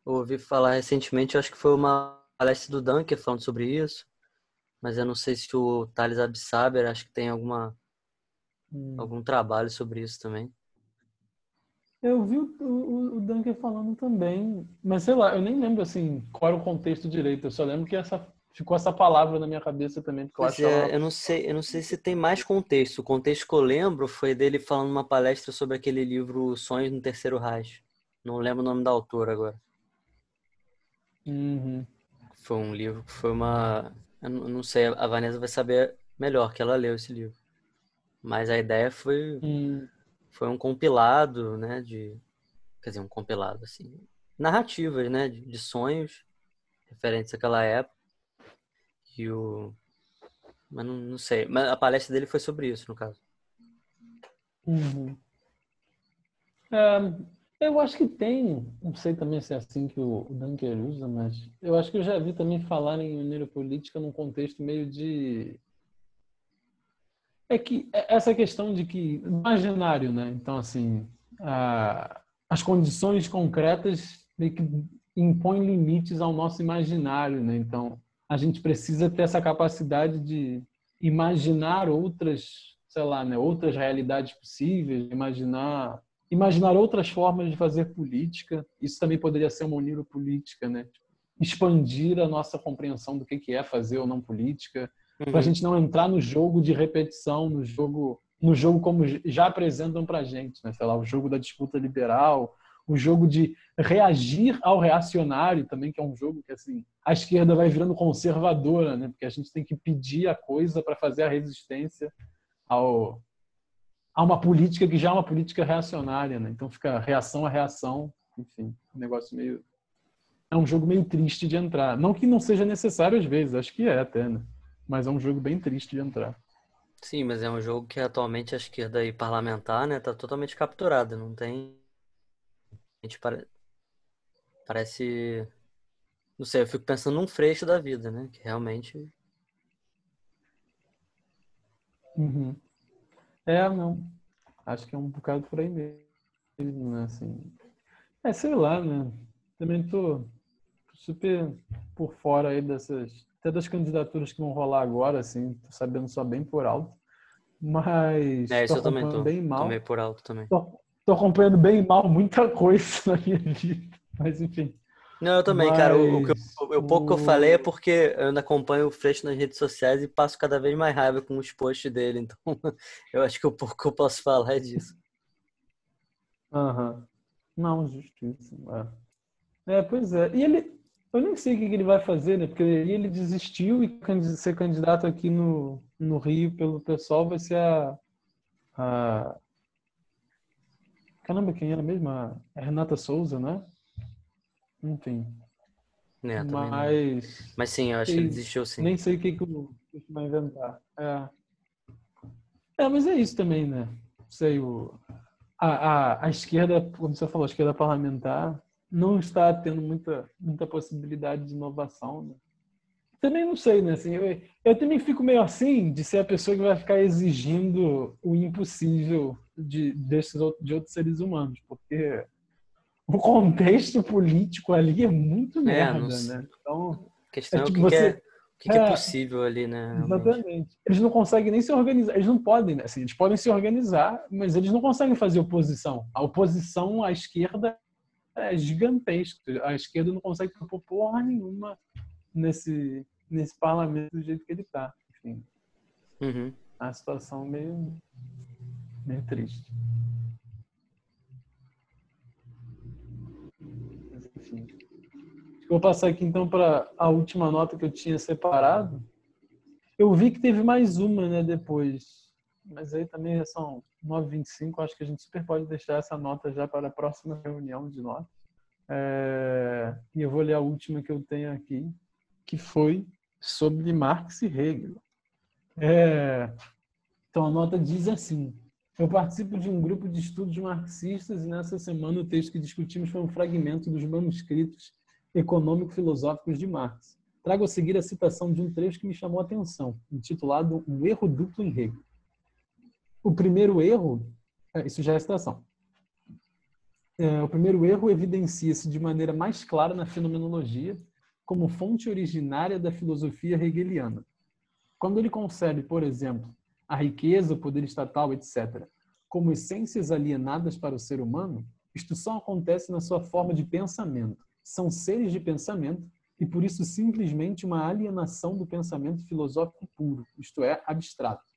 Speaker 6: Eu ouvi falar recentemente, acho que foi uma palestra do Dunker falando sobre isso, mas eu não sei se o Thales Absaber, acho que tem alguma hum. algum trabalho sobre isso também.
Speaker 4: Eu vi o, o, o Dunker falando também, mas sei lá, eu nem lembro assim qual era o contexto direito. Eu só lembro que essa ficou essa palavra na minha cabeça também, porque eu acho
Speaker 6: é,
Speaker 4: ela...
Speaker 6: eu não sei, eu não sei se tem mais contexto. O contexto que eu lembro foi dele falando numa palestra sobre aquele livro Sonhos no Terceiro Reich. Não lembro o nome da autora agora.
Speaker 4: Uhum.
Speaker 6: Foi um livro que foi uma. Eu não sei, a Vanessa vai saber melhor que ela leu esse livro. Mas a ideia foi,
Speaker 4: Hum,
Speaker 6: foi um compilado, né? De. Quer dizer, um compilado, assim. Narrativas, né? De, de sonhos referentes àquela época. E o. Mas não, não sei. Mas a palestra dele foi sobre isso, no caso.
Speaker 4: uhum. É, eu acho que tem, não sei também se é assim que o Dunker usa, mas eu acho que eu já vi também falar em maneira política num contexto meio de. É que é- essa questão de que. Imaginário, né? Então, assim, as condições concretas que impõem limites ao nosso imaginário, né? Então, a gente precisa ter essa capacidade de imaginar outras, sei lá, né, outras realidades possíveis, imaginar imaginar outras formas de fazer política. Isso também poderia ser uma política, né? Expandir a nossa compreensão do que é fazer ou não política, para a
Speaker 6: Uhum.
Speaker 4: gente não entrar no jogo de repetição, no jogo, no jogo como já apresentam para gente, né? Sei lá, o jogo da disputa liberal, o jogo de reagir ao reacionário também, que é um jogo que assim a esquerda vai virando conservadora, né? Porque a gente tem que pedir a coisa para fazer a resistência ao a uma política que já é uma política reacionária, né? Então fica reação a reação, enfim, um negócio meio é um jogo meio triste de entrar. Não que não seja necessário às vezes, acho que é até, né? Mas é um jogo bem triste de entrar.
Speaker 6: Sim, mas é um jogo que atualmente a esquerda aí parlamentar, né, tá totalmente capturada, não tem a gente pare... parece não sei, eu fico pensando num freixo da vida, né, que realmente
Speaker 4: Uhum. É, não. Acho que é um bocado por aí mesmo, né? Assim, é, sei lá, né? Também tô super por fora aí dessas, até das candidaturas que vão rolar agora, assim, tô sabendo só bem por alto. Mas
Speaker 6: é, isso eu também tô,
Speaker 4: bem mal.
Speaker 6: tomei por alto também.
Speaker 4: Tô, tô acompanhando bem mal muita coisa na minha vida. Mas enfim.
Speaker 6: Não, eu também, cara, o, o eu-
Speaker 4: Mas
Speaker 6: o pouco que eu falei é porque eu ainda acompanho o Freixo nas redes sociais e passo cada vez mais raiva com os posts dele, então eu acho que o pouco que eu posso falar é disso.
Speaker 4: Aham. Não, justíssimo. É. É, pois é. E ele, eu nem sei o que ele vai fazer, né? Porque ele desistiu e ser candidato aqui no, no Rio pelo pessoal vai ser a, a. Caramba, quem era mesmo? A Renata Souza, né? Enfim.
Speaker 6: Não.
Speaker 4: Mas
Speaker 6: Mas sim, eu acho que ele desistiu sim.
Speaker 4: nem sei o que, que o que vai inventar. É. é, mas é isso também, né? Sei, o, a, a, a esquerda, como você falou, a esquerda parlamentar não está tendo muita, muita possibilidade de inovação, né? Também não sei, né? Assim, eu, eu também fico meio assim de ser a pessoa que vai ficar exigindo o impossível de, desses, de outros seres humanos, porque o contexto político ali é muito merda,
Speaker 6: não
Speaker 4: né? Então,
Speaker 6: A questão é,
Speaker 4: É
Speaker 6: o
Speaker 4: tipo
Speaker 6: que, que
Speaker 4: você-
Speaker 6: é, o que, que é
Speaker 4: é,
Speaker 6: possível ali, né? realmente.
Speaker 4: Exatamente. Eles não conseguem nem se organizar. Eles não podem, né? assim, eles podem se organizar, mas eles não conseguem fazer oposição. A oposição à esquerda é gigantesca. A esquerda não consegue propor porra nenhuma nesse, nesse parlamento do jeito que ele está. Enfim,
Speaker 6: Uhum.
Speaker 4: a situação meio, meio triste. Mas, enfim. Vou passar aqui então para a última nota que eu tinha separado. Eu vi que teve mais uma, né, depois. Mas aí também são 9h25, acho que a gente super pode deixar essa nota já para a próxima reunião de notas. É, E eu vou ler a última que eu tenho aqui, que foi sobre Marx e Hegel. É, Então a nota diz assim: Eu participo de um grupo de estudos marxistas e nessa semana o texto que discutimos foi um fragmento dos manuscritos econômico-filosóficos de Marx. Trago a seguir a citação de um trecho que me chamou a atenção, intitulado Um erro duplo em Hegel. O primeiro erro, é, isso já é citação. É, o primeiro erro evidencia-se de maneira mais clara na fenomenologia, como fonte originária da filosofia hegeliana. Quando ele concebe, por exemplo, a riqueza, o poder estatal, etc., como essências alienadas para o ser humano, isto só acontece na sua forma de pensamento. São seres de pensamento e por isso simplesmente uma alienação do pensamento filosófico puro, isto é, abstrato.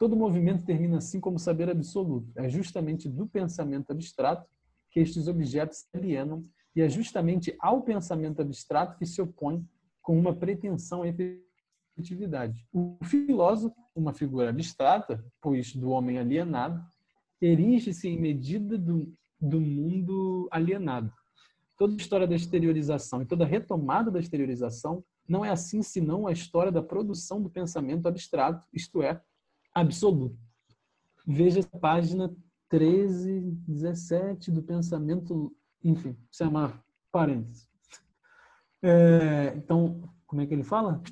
Speaker 4: Todo movimento termina assim como saber absoluto. É justamente do pensamento abstrato que estes objetos se alienam e é justamente ao pensamento abstrato que se opõe com uma pretensão à efetividade. O filósofo, uma figura abstrata, pois do homem alienado, erige-se em medida do, do mundo alienado. Toda história da exteriorização e toda retomada da exteriorização não é assim senão a história da produção do pensamento abstrato, isto é, absoluto. Veja a página 13, 17 do pensamento, enfim, isso é uma parêntese. É, então, como é que ele fala?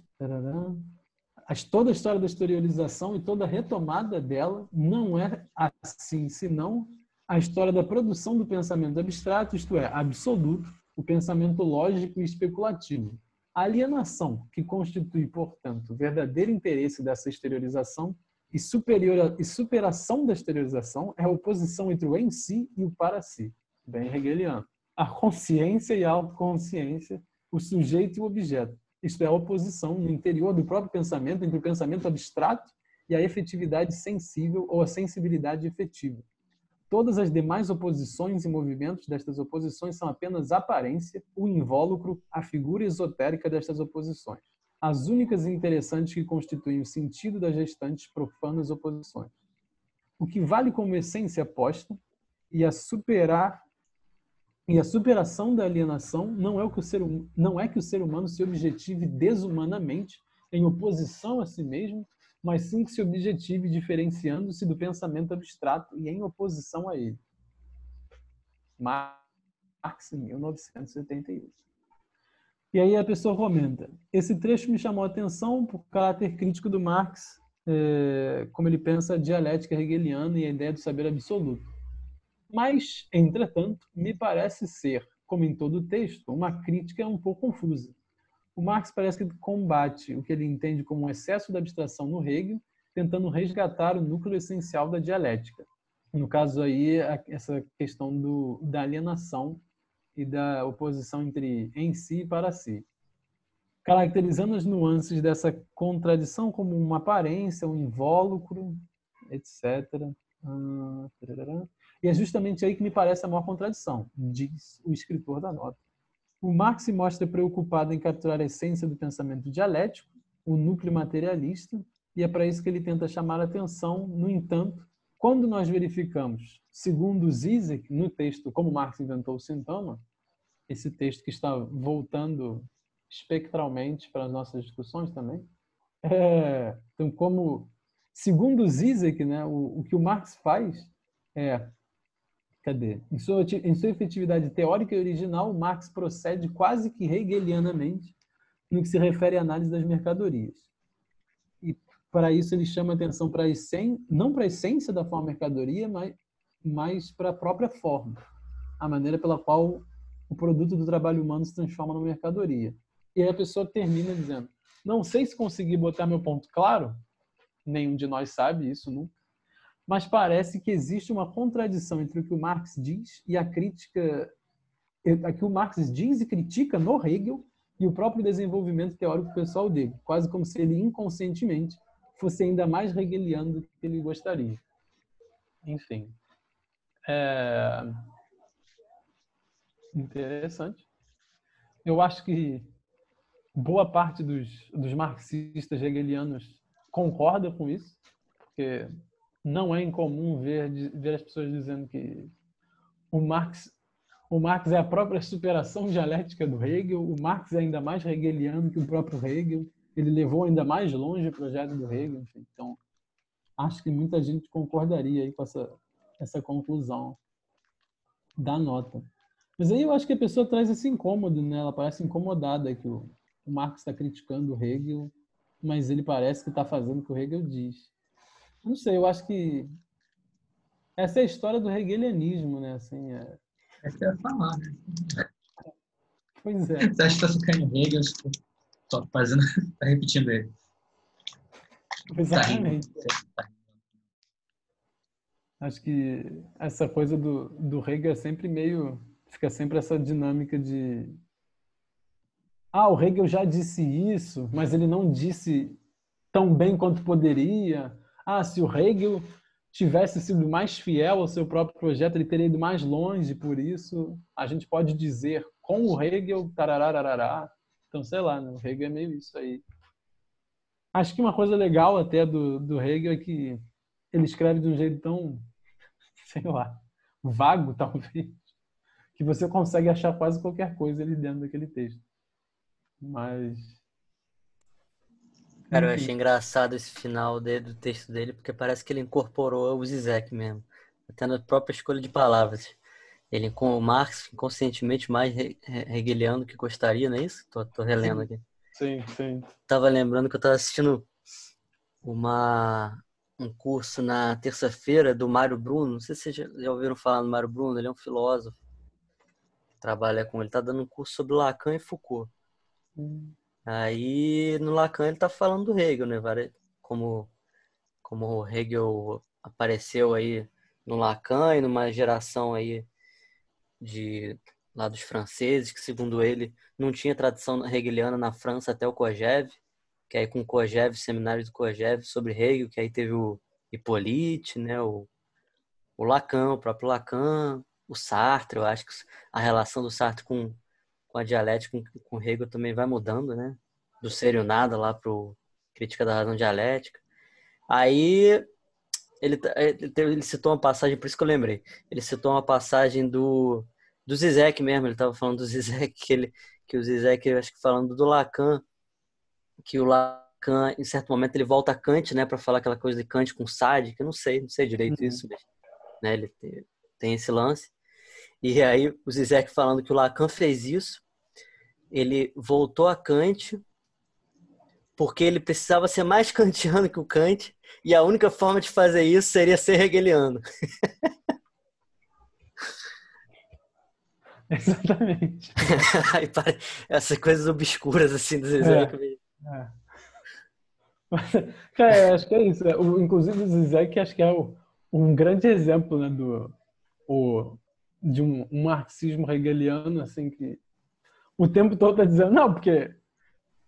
Speaker 4: As, toda a história da exteriorização e toda a retomada dela não é assim, senão a história da produção do pensamento abstrato, isto é, absoluto, o pensamento lógico e especulativo. A alienação, que constitui, portanto, o verdadeiro interesse dessa exteriorização e, superior, e superação da exteriorização, é a oposição entre o em si e o para si, bem hegeliano. A consciência e a autoconsciência, o sujeito e o objeto. Isto é, a oposição no interior do próprio pensamento entre o pensamento abstrato e a efetividade sensível ou a sensibilidade efetiva. Todas as demais oposições e movimentos destas oposições são apenas aparência, o invólucro, a figura esotérica destas oposições. As únicas interessantes que constituem o sentido das restantes profanas oposições. O que vale como essência posta e a superar e a superação da alienação não é o que o ser hum, não é que o ser humano se objetive desumanamente em oposição a si mesmo mas sim que se objetive diferenciando-se do pensamento abstrato e em oposição a ele. Marx, 1978. E aí a pessoa comenta: esse trecho me chamou a atenção por caráter crítico do Marx, é, como ele pensa a dialética hegeliana e a ideia do saber absoluto. Mas, entretanto, me parece ser, como em todo o texto, uma crítica um pouco confusa. O Marx parece que combate o que ele entende como um excesso de abstração no Hegel, tentando resgatar o núcleo essencial da dialética. No caso aí, essa questão do, da alienação e da oposição entre em si e para si. Caracterizando as nuances dessa contradição como uma aparência, um invólucro, etc. Ah, e é justamente aí que me parece a maior contradição, diz o escritor da nota. O Marx se mostra preocupado em capturar a essência do pensamento dialético, o núcleo materialista, e é para isso que ele tenta chamar a atenção. No entanto, quando nós verificamos, segundo Zizek, no texto Como Marx Inventou o Sintoma, esse texto que está voltando espectralmente para as nossas discussões também, é, então, como, segundo Zizek, né, o, o que o Marx faz é Cadê? Em sua, em sua efetividade teórica e original, Marx procede quase que hegelianamente no que se refere à análise das mercadorias. E para isso ele chama atenção para essência, não para a essência da forma mercadoria, mas, mas para a própria forma, a maneira pela qual o produto do trabalho humano se transforma numa mercadoria. E aí a pessoa termina dizendo: Não sei se consegui botar meu ponto claro, nenhum de nós sabe isso nunca mas parece que existe uma contradição entre o que o Marx diz e a crítica a que o Marx diz e critica no Hegel e o próprio desenvolvimento teórico pessoal dele, quase como se ele inconscientemente fosse ainda mais hegeliano do que ele gostaria. Enfim. É... Interessante. Eu acho que boa parte dos, dos marxistas hegelianos concorda com isso, porque não é incomum ver, ver as pessoas dizendo que o Marx, o Marx é a própria superação dialética do Hegel, o Marx é ainda mais hegeliano que o próprio Hegel, ele levou ainda mais longe o projeto do Hegel. Enfim. Então, acho que muita gente concordaria aí com essa, essa conclusão da nota. Mas aí eu acho que a pessoa traz esse incômodo, né? Ela parece incomodada que o, o Marx está criticando o Hegel, mas ele parece que está fazendo o que o Hegel diz. Não sei, eu acho que essa é a história do hegelianismo, né? Assim, é...
Speaker 1: Essa é a falar, né?
Speaker 4: Pois é.
Speaker 1: Você acha que está ficando Hegel, só fazendo, tá repetindo ele.
Speaker 4: Exatamente. Tá acho que essa coisa do, do Hegel é sempre meio. Fica sempre essa dinâmica de. ah, o Hegel já disse isso, mas ele não disse tão bem quanto poderia. Ah, se o Hegel tivesse sido mais fiel ao seu próprio projeto, ele teria ido mais longe, por isso a gente pode dizer com o Hegel, tararararará. Então, sei lá, né? o Hegel é meio isso aí. Acho que uma coisa legal até do, do Hegel é que ele escreve de um jeito tão, sei lá, vago, talvez, que você consegue achar quase qualquer coisa ali dentro daquele texto. Mas
Speaker 6: Cara, eu achei engraçado esse final dele, do texto dele, porque parece que ele incorporou o Zizek mesmo, até na própria escolha de palavras. Ele, com o Marx, inconscientemente mais hegeliano que gostaria, não é isso? Tô, tô relendo aqui.
Speaker 4: Sim, sim.
Speaker 6: Tava lembrando que eu tava assistindo uma, um curso na terça-feira do Mário Bruno. Não sei se vocês já ouviram falar do Mário Bruno, ele é um filósofo. Trabalha com ele, tá dando um curso sobre Lacan e Foucault. Hum. Aí no Lacan ele tá falando do Hegel, né? Como, como o Hegel apareceu aí no Lacan e numa geração aí de lá dos franceses, que segundo ele não tinha tradição hegeliana na França até o Kojève, que aí com o Kojève, seminário do Kojève sobre Hegel, que aí teve o Hippolyte, né? O, o Lacan, o próprio Lacan, o Sartre, eu acho que a relação do Sartre com com a dialética, com, com Hegel também vai mudando, né? Do sério nada lá pro crítica da razão dialética. Aí ele, ele, ele, citou uma passagem, por isso que eu lembrei. Ele citou uma passagem do, do Zizek mesmo, ele estava falando do Zizek, que, ele, que o Zizek, acho que falando do Lacan, que o Lacan, em certo momento, ele volta a Kant, né, para falar aquela coisa de Kant com Sade, que eu não sei, não sei direito uhum. isso, mas, né, ele tem, tem esse lance. E aí o Zizek falando que o Lacan fez isso, ele voltou a Kant porque ele precisava ser mais kantiano que o Kant e a única forma de fazer isso seria ser hegeliano.
Speaker 4: Exatamente.
Speaker 6: Essas coisas obscuras assim do Zizek. É, é.
Speaker 4: Cara, acho que é isso. inclusive o Zizek acho que é um grande exemplo né, do, o, de um, um marxismo hegeliano, assim, que o tempo todo está dizendo, não, porque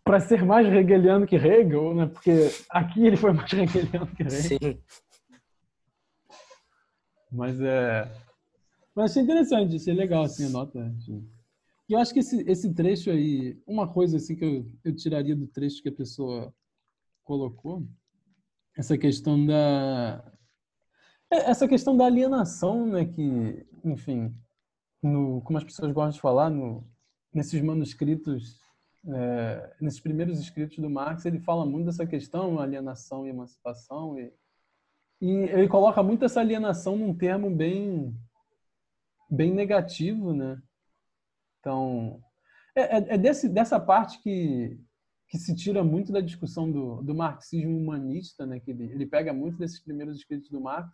Speaker 4: para ser mais hegeliano que Hegel, né? Porque aqui ele foi mais hegeliano que Hegel. Sim. Mas é. Mas achei interessante, achei legal assim, a nota. Assim. E eu acho que esse, esse trecho aí, uma coisa assim que eu, eu tiraria do trecho que a pessoa colocou, essa questão da essa questão da alienação, né, que, enfim, no, como as pessoas gostam de falar, no, nesses manuscritos, é, nesses primeiros escritos do Marx, ele fala muito dessa questão, alienação e emancipação, e, e ele coloca muito essa alienação num termo bem, bem negativo, né? Então, é, é, é desse, dessa parte que, que se tira muito da discussão do, do marxismo humanista, né? Que ele, ele pega muito desses primeiros escritos do Marx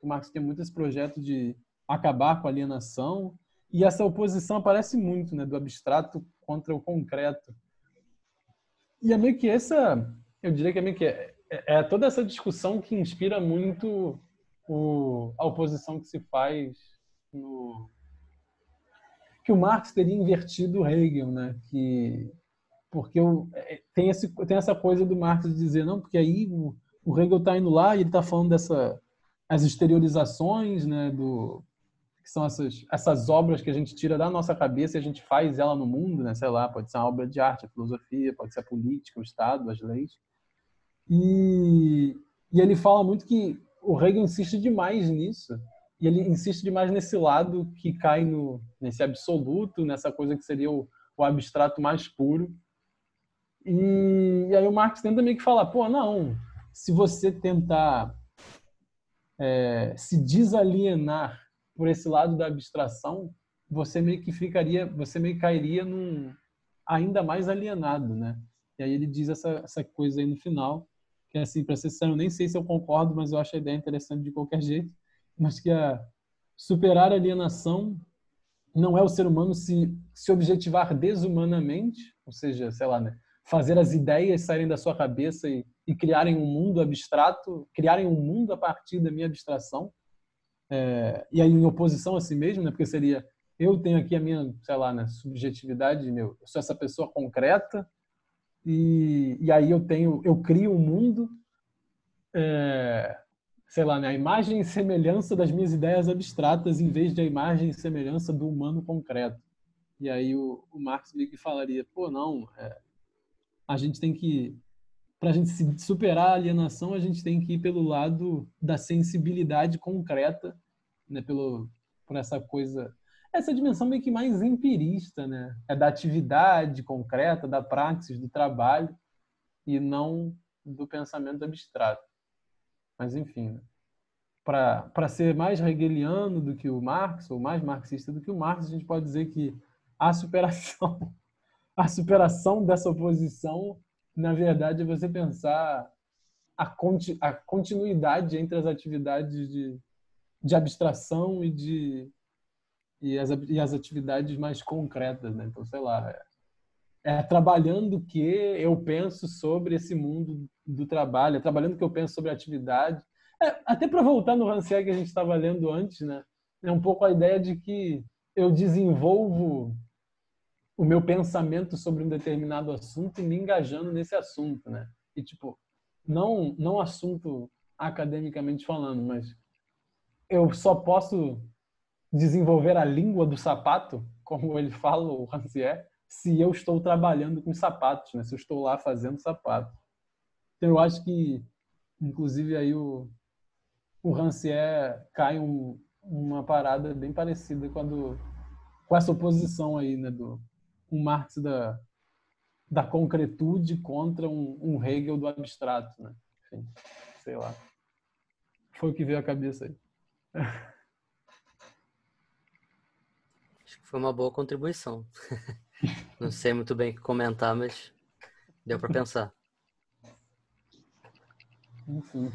Speaker 4: o Marx tem muito esse projeto de acabar com a alienação e essa oposição aparece muito, né, do abstrato contra o concreto. E é meio que essa, eu diria que é meio que é, é, é toda essa discussão que inspira muito o, a oposição que se faz no que o Marx teria invertido o Hegel, né? Que porque eu, é, tem esse tem essa coisa do Marx de dizer não, porque aí o, o Hegel está indo lá e ele está falando dessa as exteriorizações, né, do que são essas essas obras que a gente tira da nossa cabeça e a gente faz ela no mundo, né, sei lá, pode ser uma obra de arte, a filosofia, pode ser a política, o Estado, as leis. E, e ele fala muito que o Hegel insiste demais nisso. E ele insiste demais nesse lado que cai no nesse absoluto, nessa coisa que seria o, o abstrato mais puro. E, e aí o Marx tenta meio que falar, pô, não, se você tentar é, se desalienar por esse lado da abstração, você meio que ficaria, você meio que cairia num ainda mais alienado, né? E aí ele diz essa, essa coisa aí no final, que é assim, para ser sincero, nem sei se eu concordo, mas eu acho a ideia interessante de qualquer jeito, mas que a superar a alienação não é o ser humano se, se objetivar desumanamente, ou seja, sei lá, né, fazer as ideias saírem da sua cabeça e e criarem um mundo abstrato, criarem um mundo a partir da minha abstração, é, e aí em oposição a si mesmo, né? porque seria eu tenho aqui a minha, sei lá, né, subjetividade, meu, eu sou essa pessoa concreta e, e aí eu tenho, eu crio um mundo, é, sei lá, né, a imagem e semelhança das minhas ideias abstratas em vez de a imagem e semelhança do humano concreto. E aí o, o Marx meio que falaria, pô, não, é, a gente tem que, para a gente superar a alienação, a gente tem que ir pelo lado da sensibilidade concreta, né, pelo, por essa coisa essa dimensão meio que mais empirista, né? É da atividade concreta, da praxis, do trabalho e não do pensamento abstrato. Mas, enfim, né? para ser mais hegeliano do que o Marx, ou mais marxista do que o Marx, a gente pode dizer que a superação, a superação dessa oposição, na verdade, é você pensar a, conti, a continuidade entre as atividades de, de abstração e de e as, e as atividades mais concretas, né? Então, sei lá, é, é trabalhando que eu penso sobre esse mundo do trabalho, é trabalhando que eu penso sobre a atividade. É, até para voltar no Rancière que a gente estava lendo antes, né? É um pouco a ideia de que eu desenvolvo o meu pensamento sobre um determinado assunto e me engajando nesse assunto, né? E tipo, não não assunto academicamente falando, mas eu só posso desenvolver a língua do sapato, como ele fala, o Rancière, se eu estou trabalhando com sapatos, né? se eu estou lá fazendo sapato. Então, eu acho que, inclusive, aí o, o Rancière cai um, uma parada bem parecida com, a do, com essa oposição aí, né? Do, um Marx da, da concretude contra um, um Hegel do abstrato, né? Enfim, sei lá. Foi o que veio à cabeça aí.
Speaker 6: foi uma boa contribuição. Não sei muito bem o que comentar, mas deu para pensar.
Speaker 4: Enfim.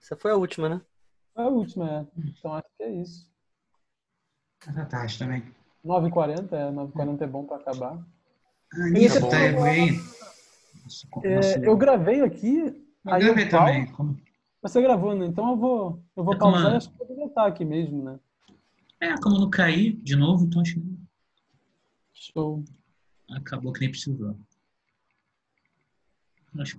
Speaker 6: Essa foi a última, né?
Speaker 4: A última, é. Então acho que é isso.
Speaker 7: Essa tarde também.
Speaker 4: 9h40, é. 9h40 é bom para acabar.
Speaker 7: Ah, nisso tá aí.
Speaker 4: É, eu gravei aqui.
Speaker 7: Eu aí gravei eu também.
Speaker 4: Você gravou, né? Então eu vou, eu vou é pausar e acho que vou voltar aqui mesmo, né?
Speaker 1: É, como não cair de novo, então acho que.
Speaker 4: Show.
Speaker 1: Acabou que nem precisou. Acho